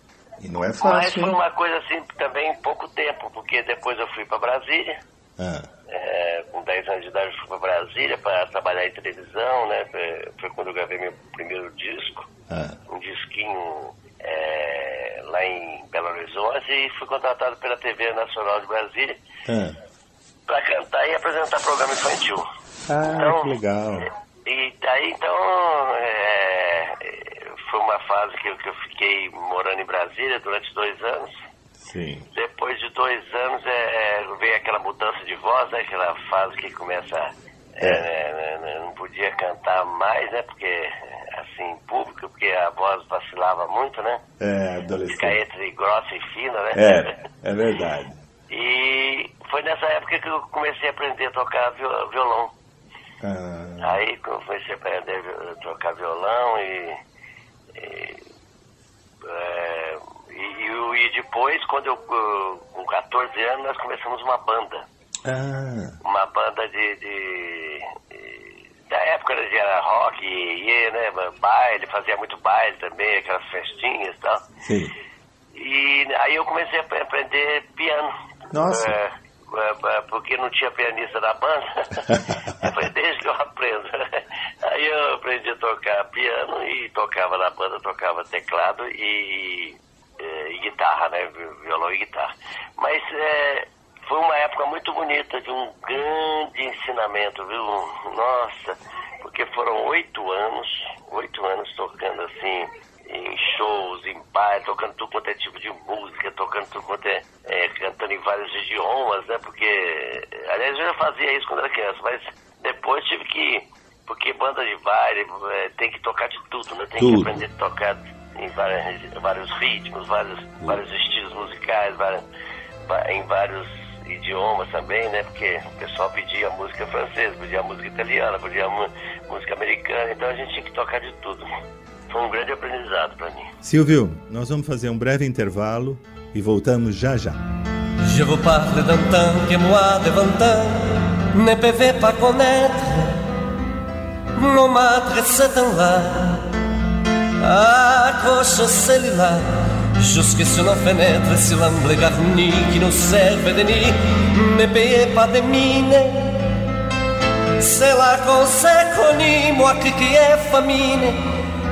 E não é fácil. Mas foi uma coisa assim também em pouco tempo, porque depois eu fui para Brasília. Ah é, com 10 anos de idade fui para Brasília para trabalhar em televisão, né? Foi quando eu gravei meu primeiro disco, ah. um disquinho é, lá em Belo Horizonte e fui contratado pela TV Nacional de Brasília ah. para cantar e apresentar programa infantil. Ah, então, que legal. E daí então é, foi uma fase que eu, que eu fiquei morando em Brasília durante dois anos. Sim. Depois de dois anos é, é, veio aquela mudança de voz, né? Aquela fase que começa. É. É, né, né, não podia cantar mais, né? Porque, assim, em público, porque a voz vacilava muito, né? É, adolescente. Fica entre grossa e fina, né? É, é verdade. e foi nessa época que eu comecei a aprender a tocar violão. Ah. Aí comecei a aprender a tocar violão e, e é, e, e depois, quando eu, com 14 anos, nós começamos uma banda. Ah. Uma banda de, de, de da época era rock, e, né, baile, fazia muito baile também, aquelas festinhas e tal. Sim. E aí eu comecei a aprender piano. Nossa. É, é, é porque não tinha pianista na banda. Foi desde que eu aprendo. Aí eu aprendi a tocar piano e tocava na banda, tocava teclado e e guitarra, né? Violão e guitarra. Mas é, foi uma época muito bonita, de um grande ensinamento, viu? Nossa, porque foram oito anos, oito anos tocando assim, em shows, em bares, tocando tudo quanto é tipo de música, tocando tudo quanto é, é, cantando em vários idiomas, né? Porque, aliás, eu já fazia isso quando era criança, mas depois tive que, porque banda de baile é, tem que tocar de tudo, né? Tem tudo. que aprender a tocar em várias, vários ritmos, vários, vários estilos musicais, vários, em vários idiomas também, né? Porque o pessoal pedia música francesa, pedia música italiana, pedia música americana, então a gente tinha que tocar de tudo. Foi um grande aprendizado para mim. Silvio, nós vamos fazer um breve intervalo e voltamos já já. Je vous parle d'un temps que moi de vingt ans ne pouvais pas connaître. Mon madre c'est un là accroche celui-là Jusque sur nos fenêtres, sur l'angle garni qui nous servait de nid, ne payez pas de mine. C'est là qu'on s'est connu, moi qui, qui est famine,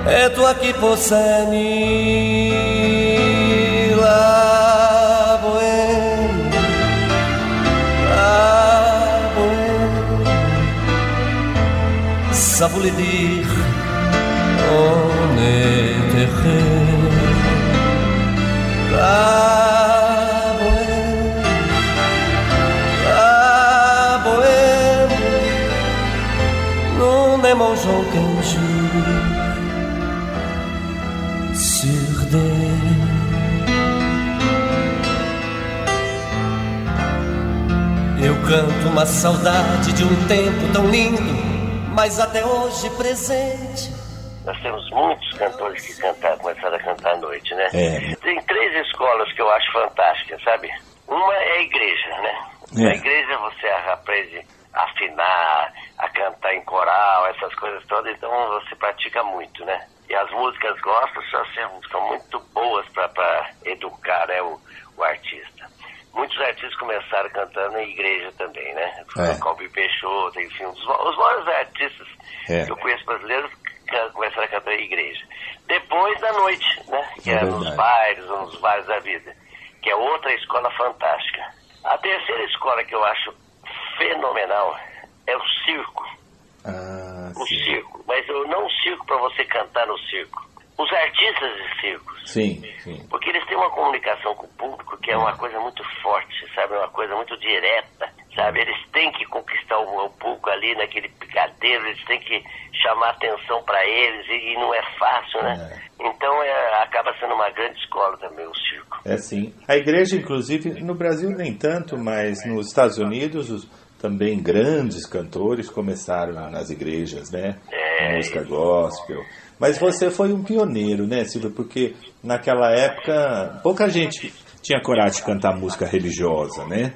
et toi qui possèdes la bohème. La bohème. Ça voulait dire La bohème, la bohème, nous ne mangeons qu'un jour sur deux. Eu canto uma saudade de um tempo tão lindo, mas até hoje presente. Nós temos muitos cantores que cantar, começaram a cantar à noite, né? É. Tem três escolas que eu acho fantásticas, sabe? Uma é a igreja, né? É. Na igreja você aprende a afinar, a cantar em coral, essas coisas todas, então você pratica muito, né? E as músicas gospel são, são muito boas para educar né, o, o artista. Muitos artistas começaram cantando em igreja também, né? É. Calbi Peixoto, enfim, os, os maiores artistas É. que eu conheço brasileiros começaram a cantar em igreja. Depois da noite, né? Que É é, nos ou nos bares da vida. Que é outra escola fantástica. A terceira escola que eu acho fenomenal é o circo. Ah, O sim. circo. Mas eu não circo para você cantar no circo. Os artistas de circos. Sim, sim. Porque eles têm uma comunicação com o público que é uma coisa muito forte, sabe? Uma coisa muito direta, sabe? Eles têm que conquistar o, público ali naquele picadeiro, eles têm que chamar atenção para eles e, e não é fácil, né? Então é, acaba sendo uma grande escola também o circo. É sim. A igreja, inclusive, no Brasil nem tanto, mas nos Estados Unidos os- também grandes cantores começaram nas igrejas, né? É. Música gospel. Mas você foi um pioneiro, né, Silvio? Porque naquela época pouca gente tinha coragem de cantar música religiosa, né?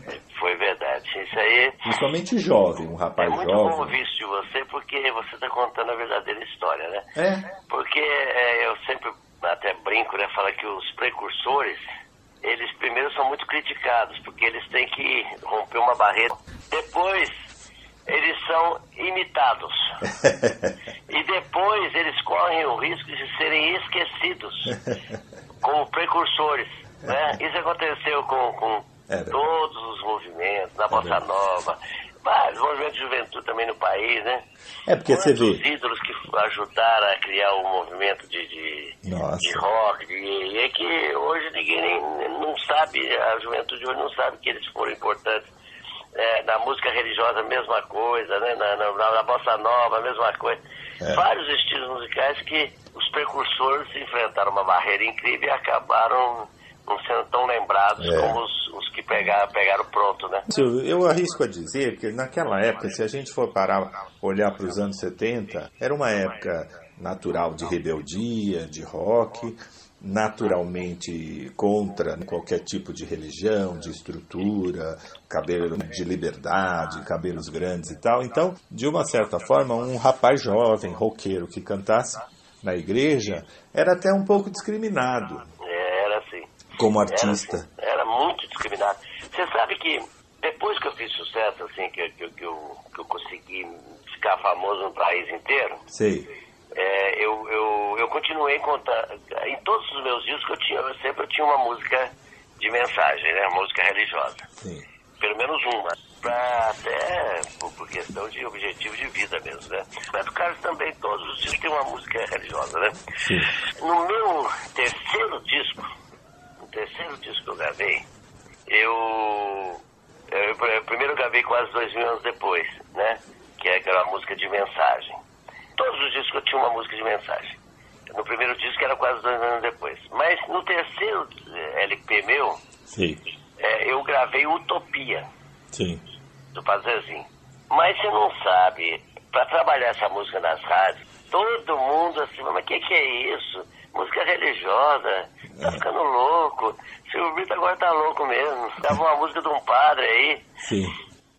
Isso aí Principalmente jovem, um é rapaz muito bom jovem. ouvir isso de você porque você está contando a verdadeira história, né? É, Porque é, eu sempre até brinco, né? Fala que os precursores, eles primeiro são muito criticados, porque eles têm que romper uma barreira. Depois, eles são imitados. E depois, eles correm o risco de serem esquecidos como precursores. Né? Isso aconteceu com, com É todos os movimentos, na Bossa verdade. Nova, vários movimentos de juventude também no país, né? É porque você Quantos vê. ídolos que ajudaram a criar o movimento de, de, de rock, de, e é que hoje ninguém nem, não sabe, a juventude hoje não sabe que eles foram importantes. É, na música religiosa, a mesma coisa, né? na, na, na- na bossa nova, a mesma coisa. É. Vários estilos musicais que os precursores enfrentaram uma barreira incrível e acabaram não sendo tão lembrados É. como os, os que pegaram, pegaram pronto, né? Silvio, Eu arrisco a dizer que naquela época, se a gente for parar, olhar para os anos 70, era uma época natural de rebeldia, de rock, naturalmente contra qualquer tipo de religião, de estrutura, cabelo de liberdade, cabelos grandes e tal. Então, de uma certa forma, um rapaz jovem, roqueiro, que cantasse na igreja, era até um pouco discriminado. Como Era, artista. assim, era muito discriminado. Você sabe que depois que eu fiz sucesso, assim, que, que, que, eu, que eu consegui ficar famoso no país inteiro, Sei. é, eu, eu, eu continuei contando. Em todos os meus discos eu, tinha, eu sempre tinha uma música de mensagem, né? Música religiosa. Sim. Pelo menos uma. Pra até por, por questão de objetivo de vida mesmo, né? Mas o Carlos também, todos os discos têm uma música religiosa, né? Sim. No meu terceiro disco, terceiro disco que eu gravei, eu, eu, eu primeiro gravei quase dois mil anos depois, né? Que é aquela música de mensagem. Todos os discos eu tinha uma música de mensagem. No primeiro disco era quase dois anos depois. Mas no terceiro eh, LP meu, Sim. eh, eu gravei Utopia, Sim. do Pazezinho. Mas você não sabe, para trabalhar essa música nas rádios, todo mundo assim, mas o que, que é isso? Música religiosa, tá ficando louco. Silvio Brito agora tá louco mesmo. Tava uma música de um padre aí. Sim.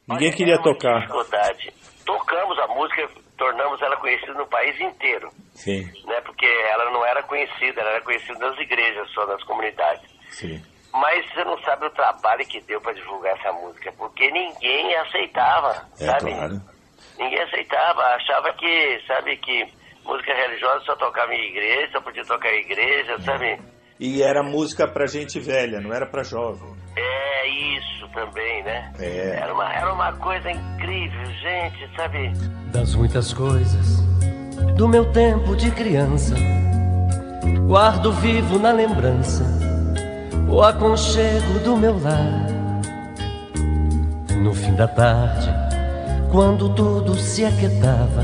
Ninguém Olha, queria é muita tocar. Dificuldade. Tocamos a música, tornamos ela conhecida no país inteiro, Sim, né? Porque ela não era conhecida, ela era conhecida nas igrejas só, nas comunidades. sim. Mas você não sabe o trabalho que deu para divulgar essa música, porque ninguém aceitava, É sabe? claro. Ninguém aceitava, achava que, sabe, que música religiosa só tocava em igreja, só podia tocar em igreja, sabe? E era música pra gente velha, não era pra jovem. É isso também, né? É. Era uma, era uma coisa incrível, gente, sabe? Das muitas coisas do meu tempo de criança. Guardo vivo na lembrança o aconchego do meu lar. No fim da tarde, quando tudo se aquietava,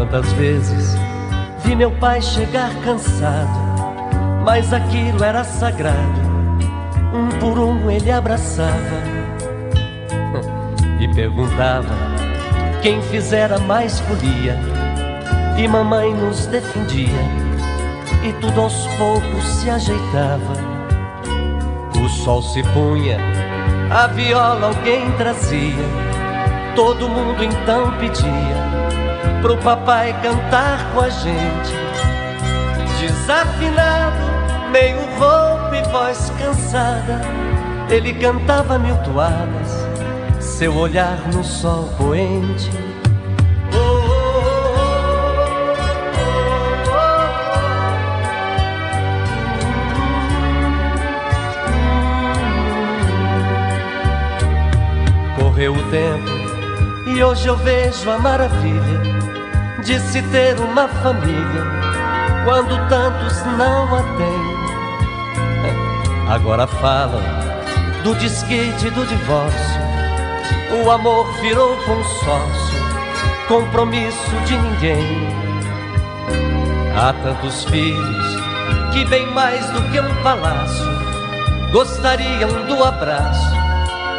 Eu tantas vezes vi meu pai chegar cansado, mas aquilo era sagrado. Um por um ele abraçava e perguntava quem fizera mais folia. E mamãe nos defendia, e tudo aos poucos se ajeitava. O sol se punha, a viola alguém trazia, todo mundo então pedia pro papai cantar com a gente. Desafinado, meio rouco e voz cansada, ele cantava mil toadas, seu olhar no sol poente. Correu o tempo e hoje eu vejo a maravilha de se ter uma família quando tantos não a têm. Agora falam do desquite do divórcio. O amor virou consórcio, compromisso de ninguém. Há tantos filhos que, bem mais do que um palácio, gostariam do abraço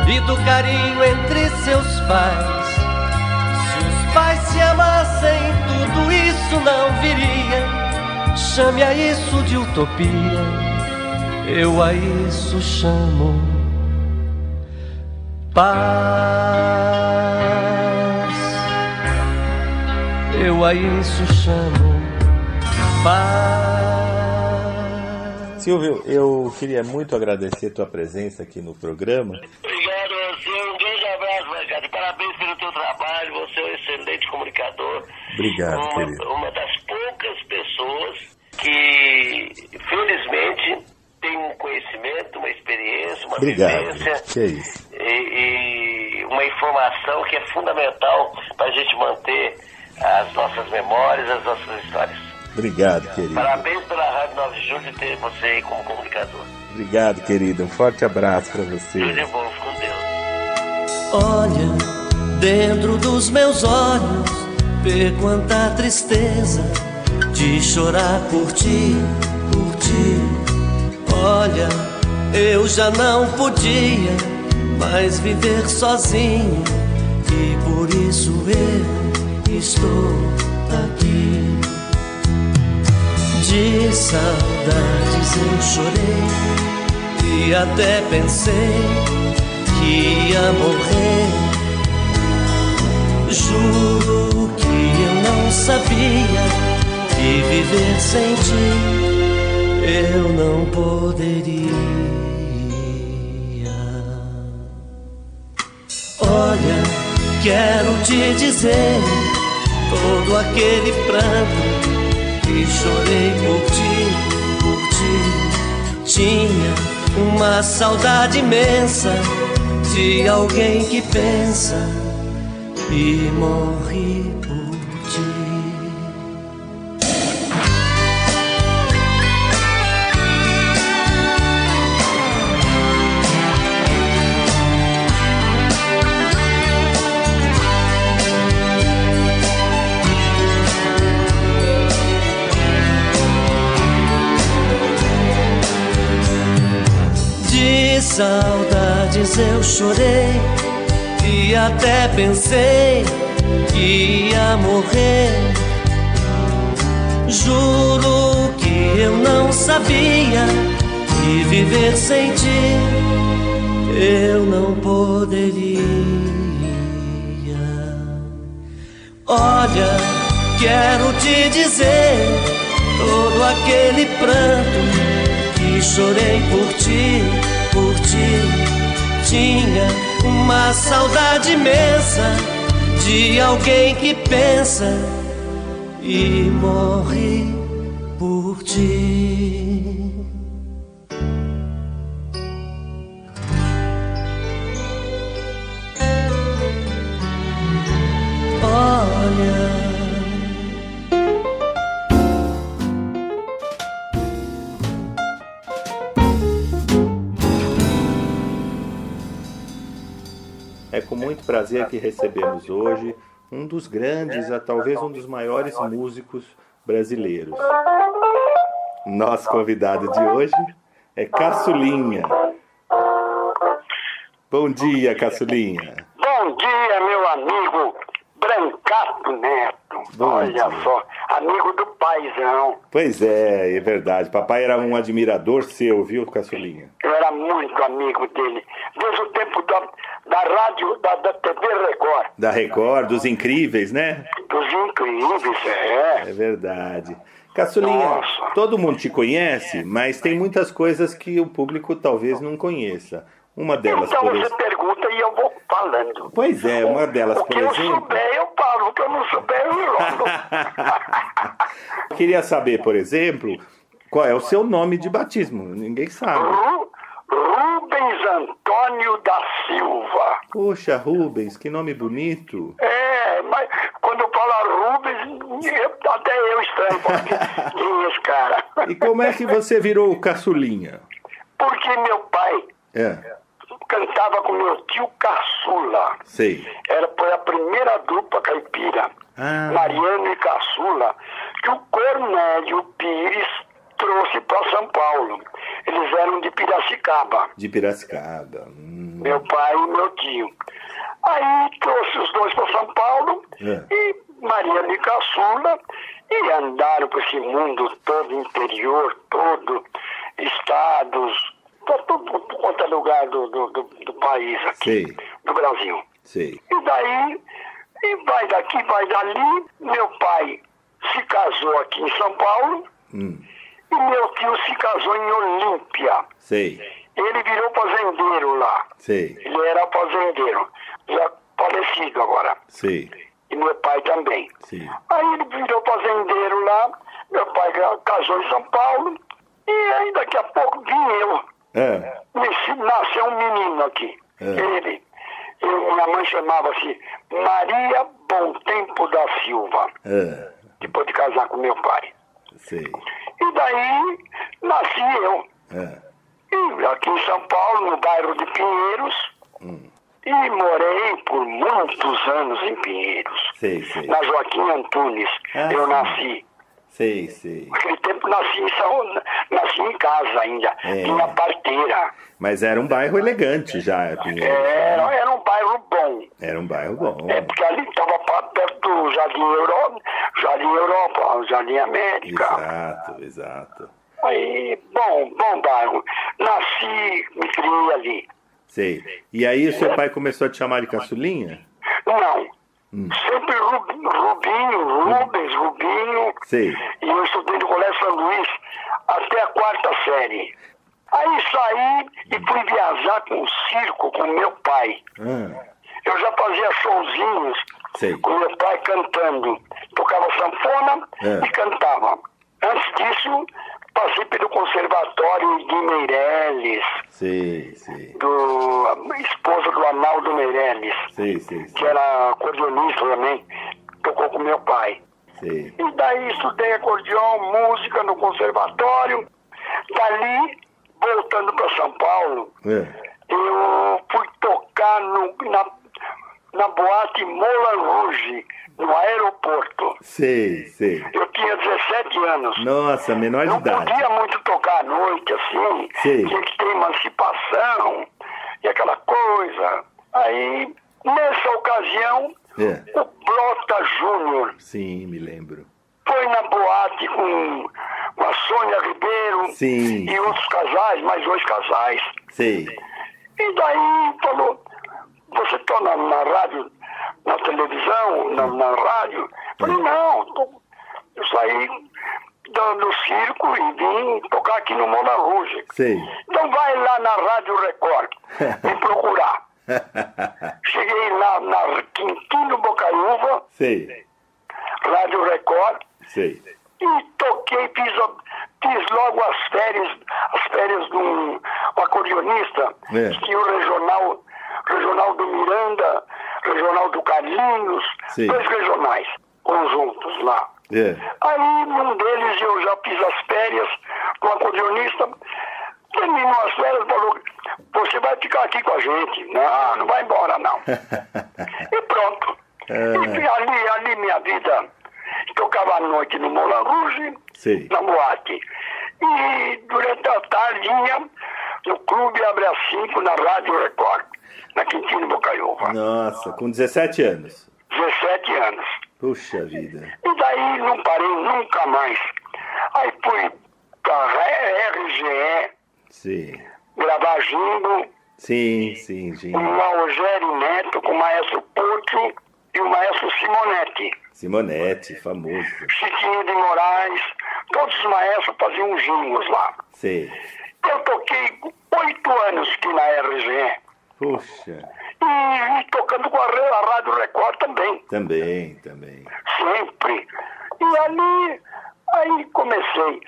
e do carinho entre seus pais. Tudo isso não viria. Chame a isso de utopia, eu a isso chamo paz. Eu a isso chamo paz. Silvio, eu queria muito agradecer tua presença aqui no programa. Obrigado a você, um grande abraço, Marcado. Parabéns pelo teu trabalho, você é um excelente comunicador. Obrigado, uma, querido. uma das poucas pessoas que, felizmente, tem um conhecimento, uma experiência, uma Obrigado. vivência Que é isso. e, e uma informação que é fundamental para a gente manter as nossas memórias, as nossas histórias. Obrigado, querido. Parabéns pela Rádio 9 de Julho e ter você aí como comunicador. Obrigado, querido. Um forte abraço para você. Tudo de bom, com Deus. Olha dentro dos meus olhos, vê quanta tristeza de chorar por ti, por ti. Olha, eu já não podia mais viver sozinho e por isso eu estou aqui. De saudades eu chorei e até pensei que ia morrer. Juro que eu não sabia que viver sem ti eu não poderia. Olha, quero te dizer todo aquele pranto que chorei por ti, por ti. Tinha uma saudade imensa de alguém que pensa e morre por ti. De saudades eu chorei e até pensei que ia morrer. Juro que eu não sabia que viver sem ti eu não poderia. Olha, quero te dizer todo aquele pranto que chorei por ti, por ti. Tinha uma saudade imensa de alguém que pensa e morre por ti. Olha. Com muito prazer que recebemos hoje um dos grandes, talvez um dos maiores músicos brasileiros. Nosso convidado de hoje é Caçulinha. Bom dia, Caçulinha. Bom dia, meu amigo Brancato Neto. Bom Olha dia. só, amigo do paizão. Pois é, é verdade. Papai era um admirador seu, viu, Caçulinha? Eu era muito amigo dele. Desde o tempo da, da rádio, da, da TV Record. Da Record, dos incríveis, né? Dos incríveis, é. É verdade. Caçulinha, Nossa. todo mundo te conhece, mas tem muitas coisas que o público talvez não conheça. Uma delas, Então por você exemplo. pergunta e eu vou falando. Pois é, uma delas, O por que eu exemplo. souber, eu falo. O que eu não souber, eu enrolo. Eu Queria saber, por exemplo, qual é o seu nome de batismo. Ninguém sabe. Ru- Rubens Antônio da Silva. Poxa, Rubens, que nome bonito. É, mas quando eu falo Rubens, eu- até eu estranho. porque Quem é cara? E como é que você virou o caçulinha? Porque meu pai É, cantava com meu tio Caçula. sei. Era foi a primeira dupla caipira, Ah. Mariano e Caçula, que o Cornélio Pires trouxe para São Paulo. Eles eram de Piracicaba, De Piracicaba. Hum, meu pai e meu tio. Aí trouxe os dois para São Paulo É. e Mariano e Caçula e andaram por esse mundo todo, interior todo, estados, todo, todo, todo quanto é lugar do, do, do, do país aqui, Sei. do Brasil. sei. E daí, e vai daqui, vai dali. Meu pai se casou aqui em São Paulo Hum, e meu tio se casou em Olímpia. sei. Ele virou fazendeiro lá. Sei. Ele era fazendeiro, já falecido agora. Sei. E meu pai também. Sim. Aí ele virou fazendeiro lá, meu pai casou em São Paulo, e aí daqui a pouco vim eu. É. Nasce- Nasceu um menino aqui. É. Ele. Eu, minha mãe chamava-se Maria Bom Tempo da Silva, É. depois de casar com meu pai. Sei. E daí nasci eu. É. E aqui em São Paulo, no bairro de Pinheiros. E morei por muitos anos em Pinheiros. Sei, sei. Na Joaquim Antunes, Ah, eu nasci. Sei, sei. Naquele tempo nasci em, São, nasci em casa ainda. É. Tinha parteira. Mas era um bairro elegante já, Pinheiros. Era, né? era um bairro bom. Era um bairro bom. É porque ali estava perto do Jardim Europa, Jardim Europa, Jardim América. Exato, exato. Aí, bom, bom bairro. Nasci, me criei ali. Sei. E aí o seu pai começou a te chamar de caçulinha? Não. Sempre Ru- Rubinho, Rubens, Rubinho. Sei. E eu estudei no Colégio São Luís até a quarta série. Aí saí e fui viajar com o circo com meu pai. Ah, Eu já fazia showzinhos Sei. com meu pai cantando. Tocava sanfona É. e cantava. Antes disso, passei pelo Conservatório de Meirelles, sei, sei. do a esposa do Arnaldo Meirelles, Sei, sei, que sei. era acordeonista também, tocou com meu pai. sei. E daí estudei acordeão, música no conservatório. Dali, voltando para São Paulo, É. eu fui tocar no, na, na boate Moulin Rouge, no aeroporto. Sei, sei. Eu tinha 17 anos. Nossa, menor de Não idade. podia muito tocar à noite, assim. Sei. Tinha que ter emancipação e aquela coisa. Aí, nessa ocasião, É. o Blota Júnior Sim, me lembro. foi na boate com, com a Sônia Ribeiro Sim. e outros casais, mais dois casais. Sei. E daí falou, você está na, na rádio, na televisão, na, na rádio? Falei, não, tô- eu saí do, do circo e vim tocar aqui no Mona Rouge. Então vai lá na Rádio Record me procurar. Cheguei lá na Quintino Bocaiúva, Sei. Rádio Record, Sei. e toquei, fiz, fiz logo as férias, as férias de um, um acordeonista, É. que tinha o regional, regional do Miranda, regional do Carlinhos, Sim. dois regionais conjuntos lá. É. Aí num deles eu já fiz as férias com o acordeonista, terminou as férias, falou, você vai ficar aqui com a gente. Não, não vai embora não. e pronto. E ali, ali minha vida, tocava à noite no Moulin Rouge, Sei. na boate. E durante a tardinha, no clube abre às 5 na Rádio Record, na Quintino Bocaiúva. Nossa, com 17 anos. 17 anos. Puxa vida. E daí não parei nunca mais. Aí fui pra RGE, Sim. gravar Jimbo, Sim, sim, com gente. o Rogério Neto, com o Maestro Porto e o Maestro Simonetti. Simonetti, famoso. Chiquinho de Moraes, todos os maestros faziam jimbos lá. Sei. Eu toquei oito anos aqui na RGE. Puxa. E, e tocando com a, a Rádio Record também. Também, também. sempre. E ali, aí comecei.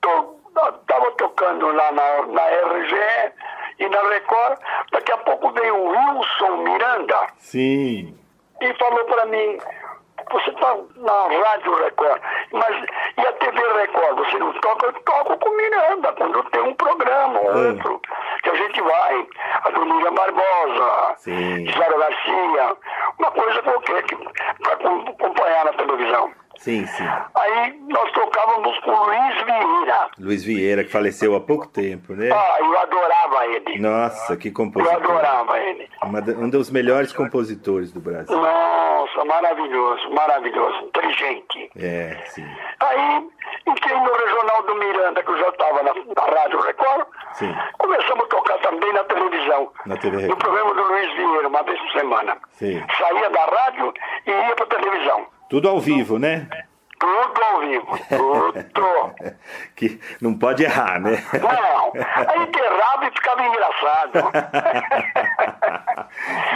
Tô, tava tocando lá na, na RGE e na Record. Daqui a pouco veio o Wilson Miranda Sim. e falou para mim, você tá na Rádio Record, mas e a TV Record? Você não toca? Eu toco com Miranda, quando tem um programa, Ah. outro, que a gente vai, a do Miriam Barbosa, Sim. Garcia, uma coisa qualquer que para acompanhar na televisão. Sim, sim. Aí nós tocávamos com o Luiz Vieira. Luiz Vieira, que faleceu há pouco tempo, né? Ah, eu adorava ele. Nossa, que Eu compositor. adorava ele. Uma um dos melhores compositores do Brasil. Nossa, maravilhoso, maravilhoso, inteligente. É, sim. Aí entrei no Regional do Miranda, que eu já estava na, na Rádio Record. Sim. Começamos a tocar também na televisão. Na TV No programa do Luiz Vieira, uma vez por semana. Sim. Saía da rádio e ia para televisão. Tudo ao vivo, né? Tudo ao vivo, tudo. Que não pode errar, né? Não, aí enterrava e ficava engraçado.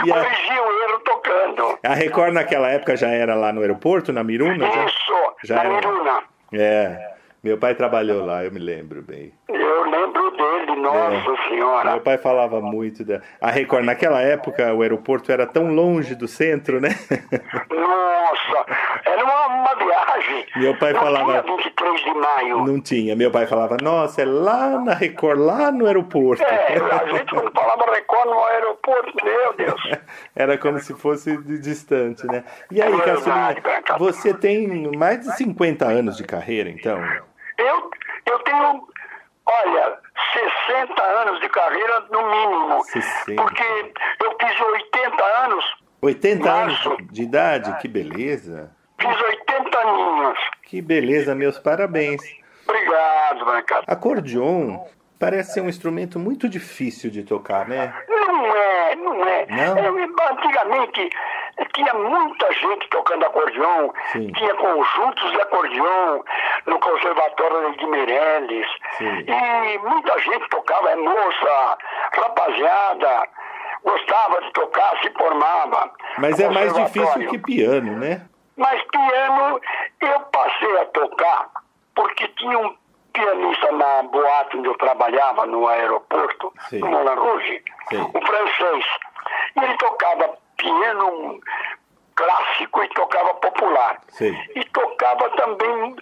E a- Corrigia o erro tocando. A Record naquela época já era lá no aeroporto, na Miruna? Já? Isso, Já na era. Miruna. É. Meu pai trabalhou lá, eu me lembro bem. Eu lembro dele, nossa É. senhora. Meu pai falava muito da. A Record, naquela época, o aeroporto era tão longe do centro, né? Nossa, era uma, uma viagem. Meu pai Não falava- Tinha 23 de maio. Não tinha. Meu pai falava, nossa, é lá na Record, lá no aeroporto. É, a gente quando falava Record no aeroporto, meu Deus. Era como se fosse de- distante, né? E aí, É Caçulinha, Branca. você tem mais de 50 anos de carreira, então? Eu, eu tenho, olha, 60 anos de carreira no mínimo. 60. Porque eu fiz 80 anos, 80 anos Março. de idade? Que beleza. Fiz 80 aninhos. Que beleza, meus parabéns. Obrigado, Branca. Acordeon parece ser um instrumento muito difícil de tocar, né? Não é, não é. Não? É, antigamente tinha muita gente tocando acordeon, Sim. tinha conjuntos de acordeon no Conservatório de. Sim. E muita gente tocava, é moça, rapaziada, gostava de tocar, se formava. Mas é mais difícil que piano, né? Mas piano eu passei a tocar porque tinha um pianista na boate onde eu trabalhava, no aeroporto, Sim. no Moulin Rouge, um francês. E ele tocava piano clássico e tocava popular. Sim. E tocava também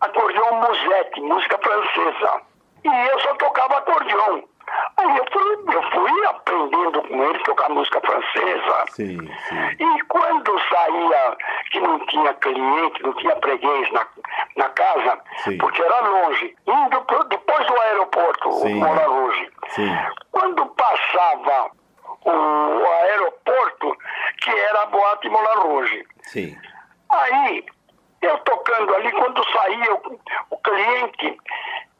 acordeão musette, música francesa. E eu só tocava acordeão. Aí eu fui, eu fui aprendendo com ele tocar música francesa. Sim, sim. E quando saía, que não tinha cliente, não tinha freguês na, na casa, Sim. porque era longe, indo pro, depois do aeroporto, Sim. Moura Rouge. Sim. Quando passava o aeroporto, que era a boate Moulin Rouge. Sim. Aí eu tocando ali, quando saía o, o cliente,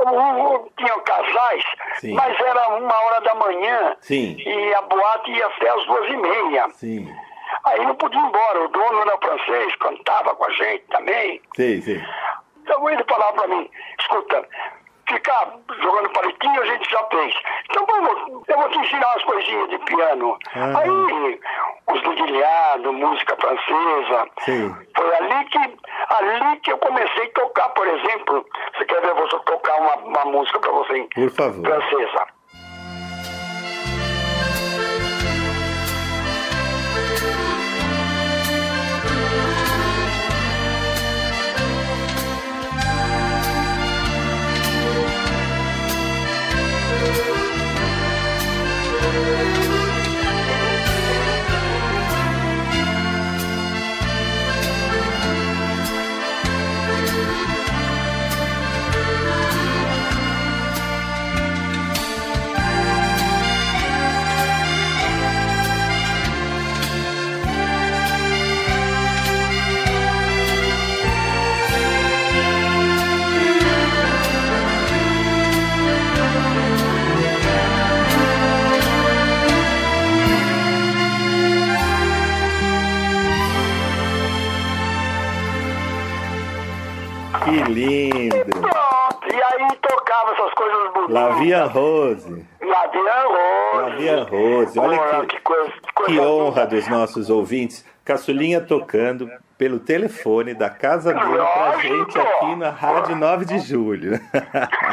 o, tinha casais, Sim. mas era uma hora da manhã Sim. e a boate ia até as duas e meia. Sim. Aí não podia ir embora, o dono era francês, cantava com a gente também. Então ele falava pra mim, escuta, ficar jogando palitinho a gente já fez. Então vamos, eu vou te ensinar umas coisinhas de piano. Ah. Aí, os dedilhados, música francesa. Sim. Foi ali que, ali que eu comecei a tocar, por exemplo. Você quer ver eu vou tocar uma, uma música pra você em Por favor. francesa? Que lindo. Pronto, e aí tocava essas coisas bonitas. Lavia Rose. Lavia Rose. Lavia Rose. Olha que, que coisa, coisa que honra dos nossos ouvintes. Caçulinha tocando pelo telefone da casa dele pra gente aqui na Rádio 9 de Julho.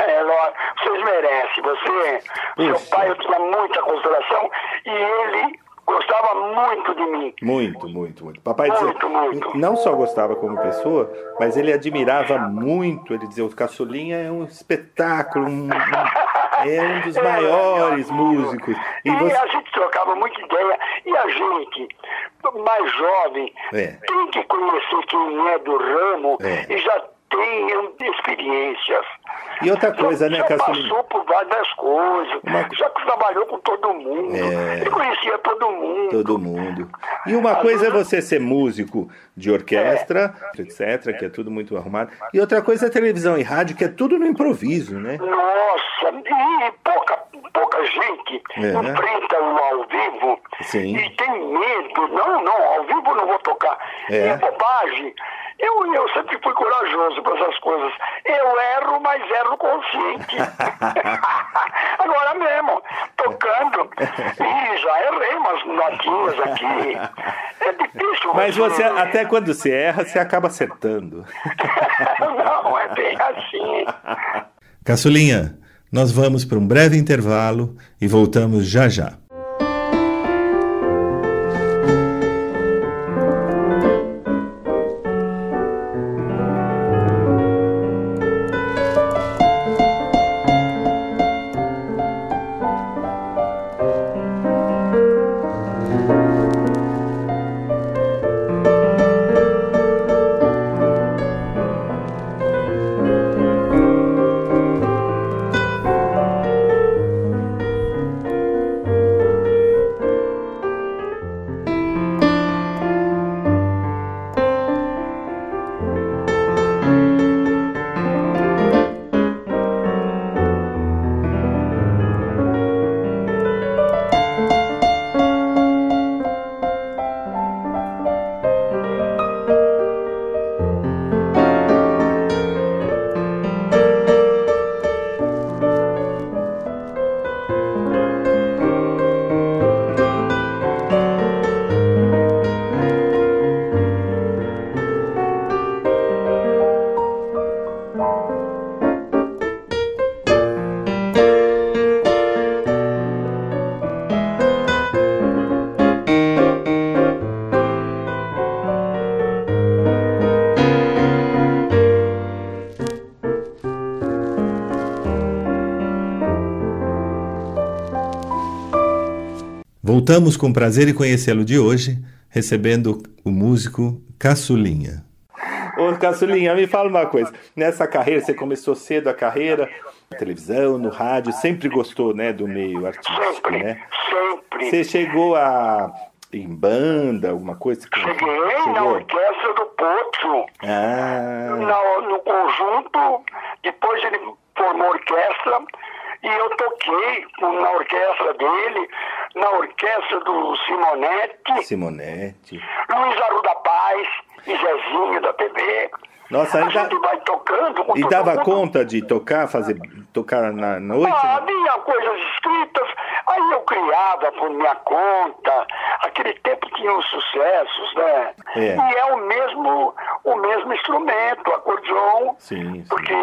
É, lógico, vocês merecem. Você, Puxa. seu pai, eu tinha muita consideração e ele gostava muito de mim. Muito, muito, muito. Papai dizia, Muito, muito. não só gostava como pessoa, mas ele admirava muito. Ele dizia: o Caçulinha é um espetáculo, um- é um dos É, maiores amigo. músicos. E, E você. a gente trocava muita ideia. E a gente, mais jovem, É. tem que conhecer quem é do ramo É. e já tem experiências. E outra coisa, já, né, já Caçulinha? passou por várias coisas, Uma- já trabalhou com todo mundo, É. ele conhecia todo mundo. Todo mundo. E uma coisa é você ser músico de orquestra, etc., que é tudo muito arrumado. E outra coisa é televisão e rádio, que é tudo no improviso, né? Nossa, e pouca, pouca gente É. enfrenta o ao vivo Sim. e tem medo. Não, não, ao vivo não vou tocar. É. É, bobagem. Eu, eu sempre fui corajoso para essas coisas. Eu erro, mas erro consciente. Agora mesmo, tocando. E já errei umas notinhas aqui. É difícil. Mas você, até quando você erra, você acaba acertando. não, é bem assim. Caçulinha, nós vamos para um breve intervalo e voltamos já já. Voltamos com prazer em conhecê-lo de hoje, recebendo o músico Caçulinha. Ô Caçulinha, me fala uma coisa. Nessa carreira, você começou cedo a carreira, na televisão, no rádio, sempre gostou né, do meio artístico, Sempre, né? sempre. Você chegou a, em banda, alguma coisa? Cheguei na orquestra do Potro, Ah, na- no conjunto, depois ele formou orquestra e eu toquei na orquestra dele, na orquestra do Simonetti, Simonete. Luiz Arruda Paz e Zezinho da TV. Nossa, A ainda- gente vai tocando com E dava mundo. conta de tocar, fazer tocar na noite? Ah, havia coisas escritas, aí eu criava por minha conta. Aquele tempo tinha os sucessos, né? É. E é o mesmo, o mesmo instrumento, acordeon. Sim, sim. Porque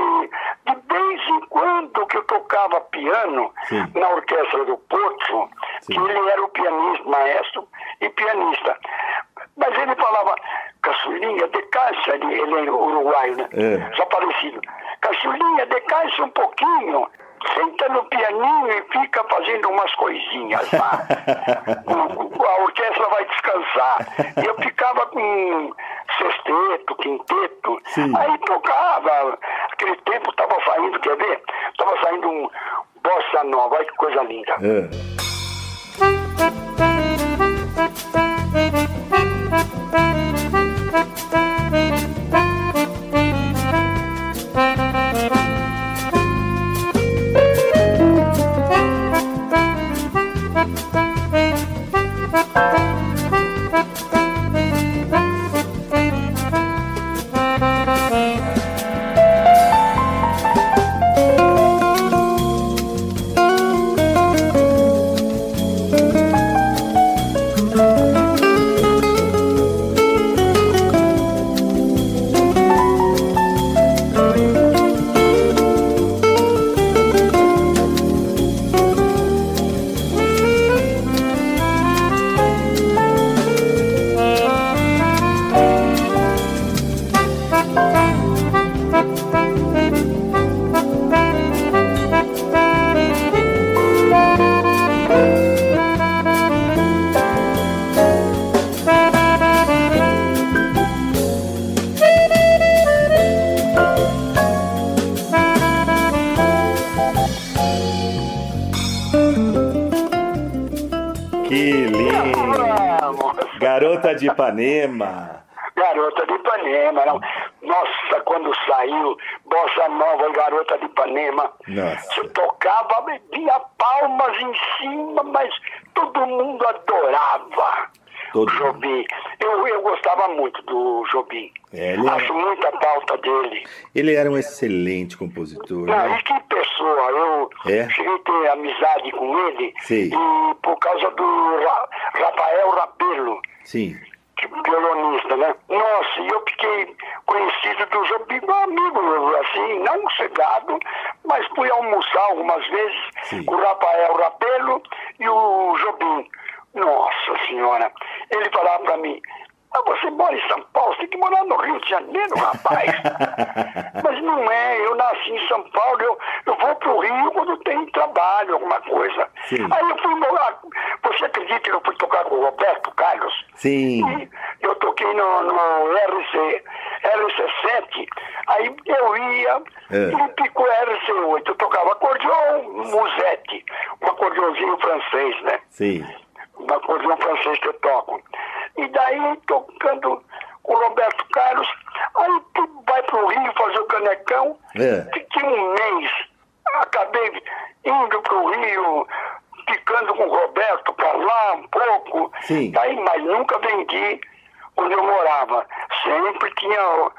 de vez em quando que eu tocava piano Sim. na orquestra do Porto, Sim. que ele era o pianista, maestro e pianista. Mas ele falava, caçulinha, decaixa, ele, ele é uruguaio, né? É. Só parecido. Caçulinha, decaixa um pouquinho. Senta no pianinho e fica fazendo umas coisinhas o- a orquestra vai descansar. E eu ficava com sexteto, quinteto. Sim. Aí tocava. Aquele tempo tava saindo, quer ver? Tava saindo um bossa nova. Olha que coisa linda. Ah, que de Ipanema. Garota de Ipanema. Não. Nossa, quando saiu Bossa Nova e Garota de Ipanema, Nossa. tocava, vinha palmas em cima, mas todo mundo adorava Todo o Jobim. Eu, eu gostava muito do Jobim. É, era- Acho muita falta dele. Ele era um excelente compositor. Não, né? e que pessoa, eu É? cheguei a ter amizade com ele Sim. e por causa do Ra- Rafael Rabelo, Sim. Violonista, né? Nossa, eu fiquei conhecido do Jobim, meu amigo, assim, não chegado, mas fui almoçar algumas vezes Sim. com o Rafael Rabelo e o Jobim. Nossa senhora, ele falava pra mim, ah, você mora em São Paulo, você tem que morar no Rio de Janeiro, rapaz. Mas não é, eu nasci em São Paulo, eu, eu vou pro Rio quando tem trabalho, alguma coisa. Sim. Aí eu fui morar. Você acredita que eu fui tocar com o Roberto Carlos? Sim. E eu toquei no, no RC, RC7, aí eu ia É. pico RC8, eu tocava acordeon, musette, um acordeãozinho francês, né? Sim. um acordeão francês que eu toco. E daí, tocando com o Roberto Carlos, aí tu vai pro Rio fazer o canecão, É. fiquei um mês, acabei indo pro Rio, ficando com o Roberto pra lá um pouco, Sim. Daí, mas nunca vendi onde eu morava. Sempre tinha o,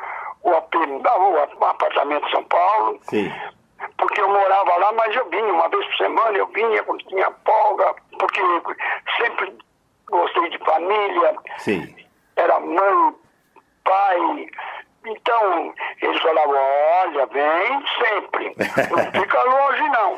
o, AP o apartamento em São Paulo, Sim. porque eu morava lá, mas eu vinha uma vez por semana, eu vinha quando tinha folga, porque sempre gostei de família, Sim. era mãe, pai. Então, eles falavam, olha, vem sempre, não fica longe não.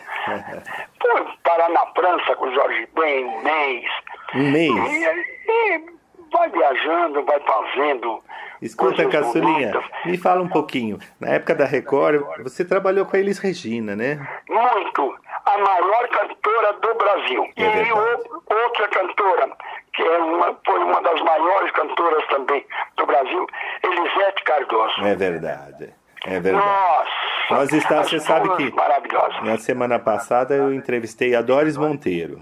Fui parar na França com o Jorge Ben um mês. Um mês. E, e vai viajando, vai fazendo. Escuta, Caçulinha, bonitas. me fala um pouquinho. Na época da Record, você trabalhou com a Elis Regina, né? muito a maior cantora do Brasil. É e outra cantora, que é uma, foi uma das maiores cantoras também do Brasil, Elisete Cardoso. É verdade. É verdade. Nossa! Nós está, você sabe que Maravilhosas. na semana passada eu entrevistei a Doris Monteiro.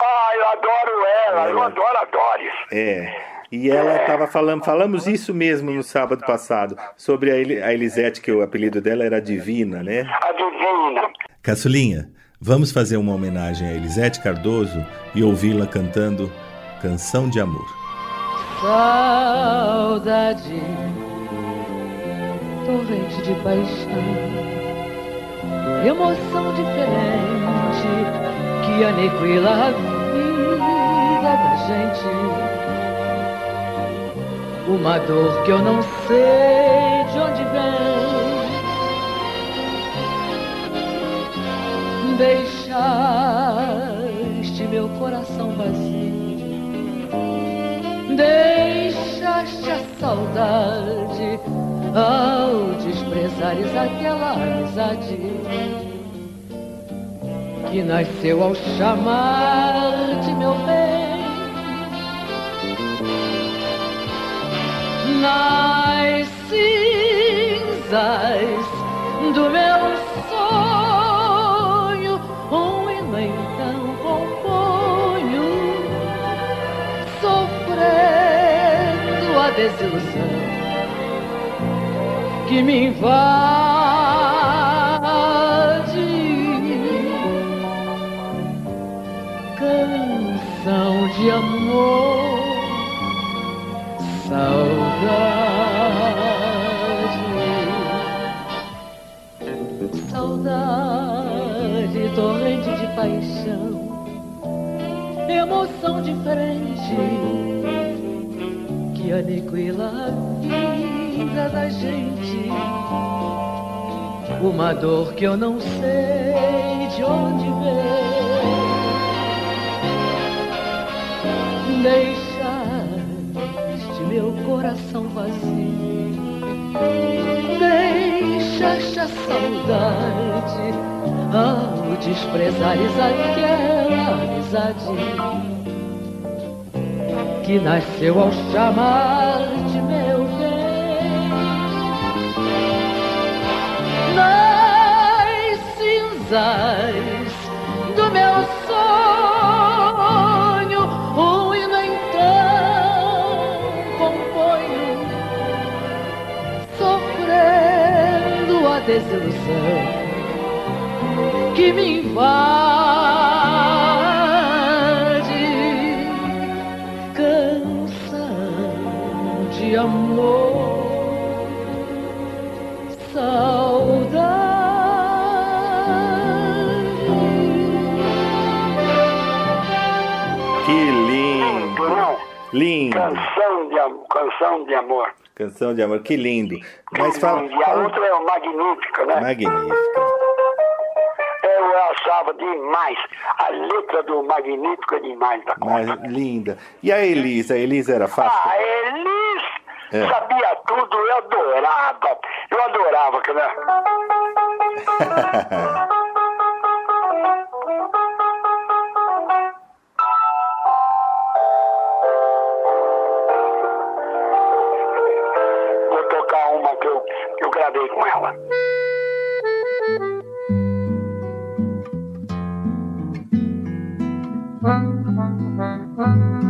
Ah, eu adoro ela, eu Ela- adoro a Doris. É. E ela estava falando, falamos isso mesmo no sábado passado, sobre a Elisete, que o apelido dela era Divina, né? A divina. Caçulinha, vamos fazer uma homenagem a Elisete Cardoso e ouvi-la cantando Canção de Amor. Saudade, torrente de paixão, emoção diferente que aniquila a vida da gente. Uma dor que eu não sei de onde vem. Deixaste meu coração vazio. Deixaste a saudade ao desprezares aquela amizade que nasceu ao chamar de meu bem. Nas cinzas do meu desilusão que me invade. Canção de amor, saudade, saudade, torrente de paixão emoção diferente aniquila a vida da gente. Uma dor que eu não sei de onde vem. Deixaste meu coração vazio. Deixaste a saudade ao desprezares aquela amizade que nasceu ao chamar de meu bem. Nas cinzas do meu sonho, um hino então componho, sofrendo a desilusão que me invade canção de, amor. Canção de Amor, que lindo! Mas fala. E a outra é o Magnífica, né? Magnífica. Eu achava demais. A letra do Magnífico é demais da conta. Mas linda. E a Elisa? A Elisa era fácil? A Elis É. sabia tudo, eu adorava. Eu adorava, né? acabei com ela. Música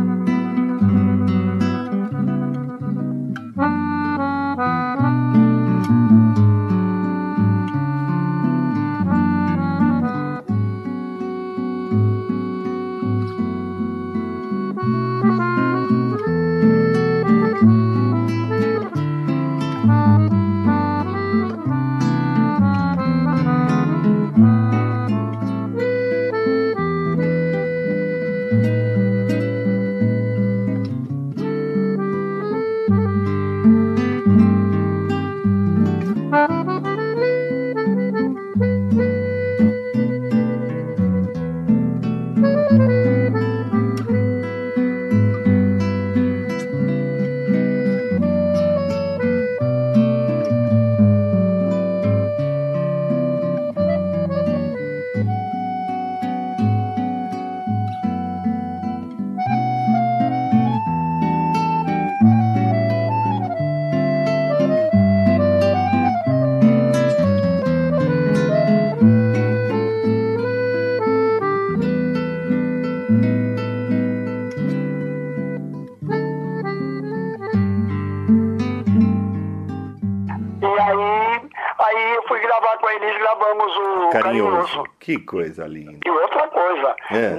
Que coisa linda. E outra coisa, É.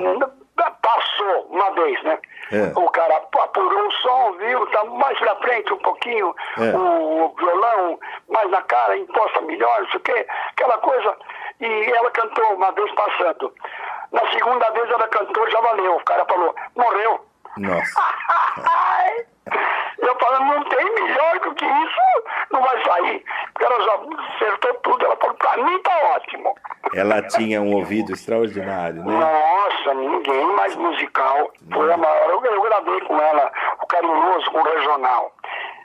passou uma vez, né? É. O cara apurou o som, viu? Tá mais pra frente um pouquinho, É. o, violão mais na cara, imposta melhor, não sei o quê, aquela coisa. E ela cantou uma vez passando. Na segunda vez ela cantou, já valeu. O cara falou, morreu. Nossa. Ai, Eu falo, não tem melhor do que isso, não vai sair. Porque ela já acertou tudo. Ela falou, pra mim tá ótimo. Ela tinha um ouvido extraordinário, né? Nossa, ninguém mais musical. Foi a maior. Eu, eu gravei com ela o Carinhoso, o Regional.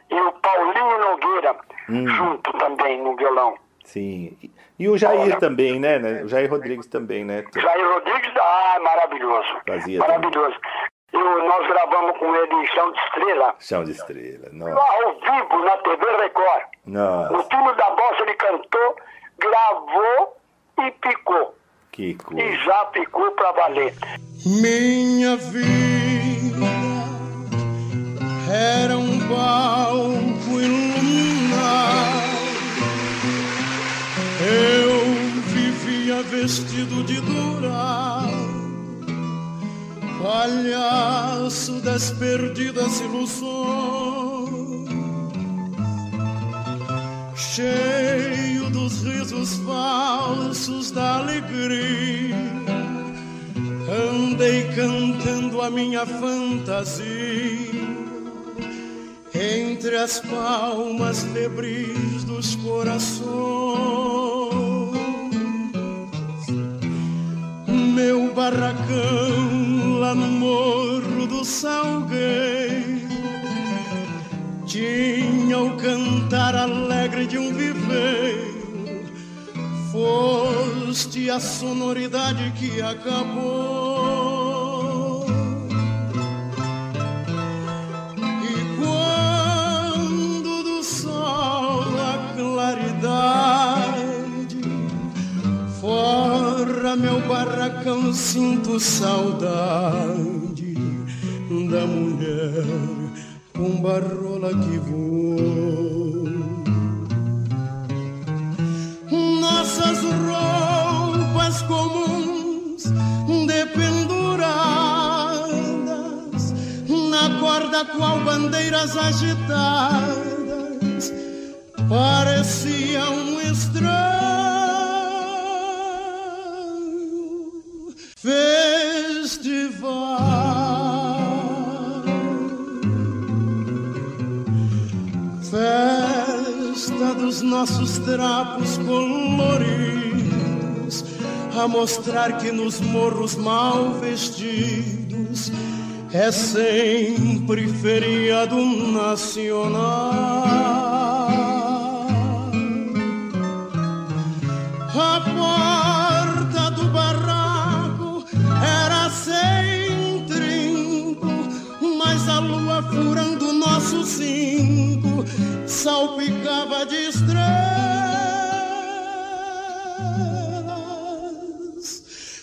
E o Paulinho Nogueira, Hum. junto também no violão. Sim. E- o Jair também, né? né? O Jair Rodrigues também, né? Jair Rodrigues, ah, maravilhoso. Fazia maravilhoso. E o- nós gravamos com ele em Chão de Estrela, Chão de estrela. Nossa. lá ao vivo, na TV Record. Nossa. O time da bossa ele cantou, gravou e picou. Coisa. E já picou pra valer. Minha vida era um palco iluminado. Eu vivia vestido de dourado, palhaço das perdidas ilusões, cheio dos risos falsos da alegria. Andei cantando a minha fantasia entre as palmas febris dos corações. Meu barracão lá no morro do Salgueiro tinha o cantar alegre de um viveiro. Foste a sonoridade que acabou. E quando do sol a claridade forra meu barracão, sinto saudade da mulher com barrola que voou. Nossas roupas comuns dependuradas na corda qual bandeiras agitadas pareciam um nossos trapos coloridos, a mostrar que nos morros mal vestidos é sempre feriado nacional. A nosso cinco salpicava de estrelas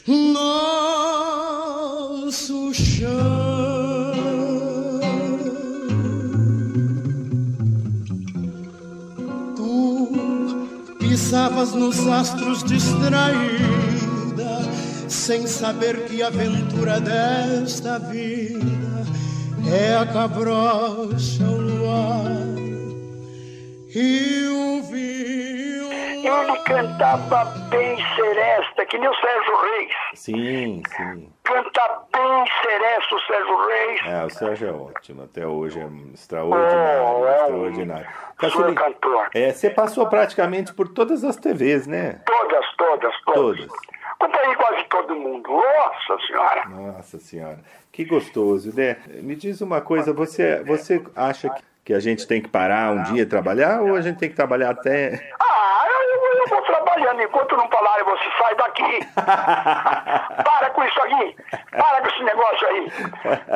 nosso chão. Tu pisavas nos astros distraída, sem saber que a aventura desta vida é a cabrocha, o luar e o violão. Ele cantava bem seresta, que nem o Sérgio Reis. Sim, sim. Canta bem seresta o Sérgio Reis. É, o Sérgio é ótimo. Até hoje é extraordinário. Oh, é um extraordinário. super cantor. É, você passou praticamente por todas as TVs, né? Todas, todas, todas. Todas. Acompanhei quase todo mundo. Nossa Senhora. Nossa Senhora. Que gostoso, né? Me diz uma coisa, você, você acha que, a gente tem que parar um dia e trabalhar ou a gente tem que trabalhar até. Ah, eu, eu vou Enquanto não falarem, você sai daqui. Para com isso aqui. Para com esse negócio aí.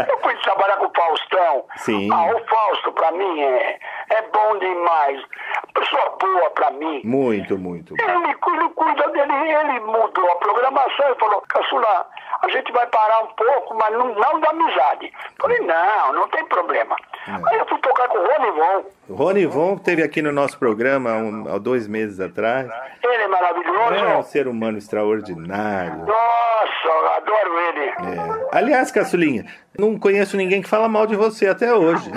Eu fui trabalhar com o Faustão. Sim. Ah, o Fausto, pra mim, é, é bom demais. Pessoa boa pra mim. Muito, muito. Ele, ele cuida dele, ele mudou a programação e falou, caçula, a gente vai parar um pouco, mas não, não da amizade. Falei, não, não tem problema. Aí eu fui tocar com o Ronivon. O Rony Von teve aqui no nosso programa há, um- há dois meses atrás. Ele é maravilhoso. É um ser humano extraordinário. Nossa, adoro ele. É. Aliás, Caçulinha, não conheço ninguém que fala mal de você até hoje.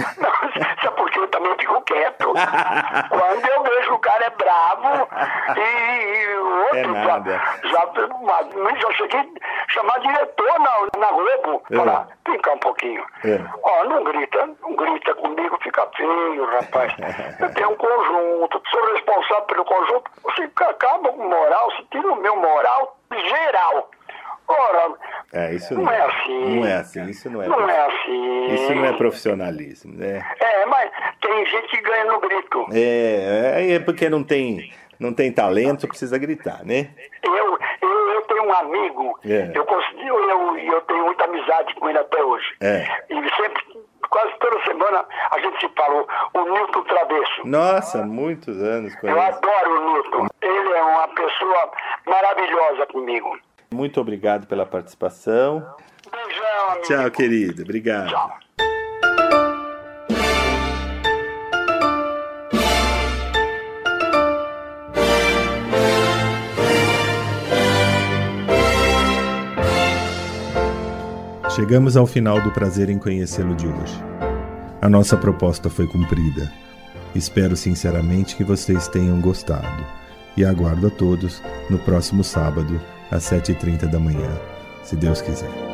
Sabe por que eu também fico quieto? Quando eu vejo o cara é bravo e, e o outro É nada. já, já, mas eu cheguei a chamar diretor na, na Globo. É. Falar, vem cá um pouquinho. É. Ó, não grita, não grita comigo, fica feio, rapaz. Eu tenho um conjunto, sou responsável pelo conjunto. Você acaba com moral, você tira o meu moral geral. Ora, É, isso Não é assim. Não é assim, isso não é. não é assim. Isso não é profissionalismo, né? É, mas tem gente que ganha no grito. É, é porque não tem, não tem talento, precisa gritar, né? Eu, eu, eu tenho um amigo, É. eu, consigo, eu, eu tenho muita amizade com ele até hoje. É. E sempre, quase toda semana, a gente se falou, o Nilton Travesso. Nossa, muitos anos Eu conheço. adoro o Nilton. Ele é uma pessoa maravilhosa comigo. Muito obrigado pela participação. Beijão, amigo. Tchau, querido. Obrigado. Chegamos ao final do prazer em conhecê-lo de hoje. A nossa proposta foi cumprida. Espero sinceramente que vocês tenham gostado e aguardo a todos no próximo sábado, às 7h30 da manhã, se Deus quiser.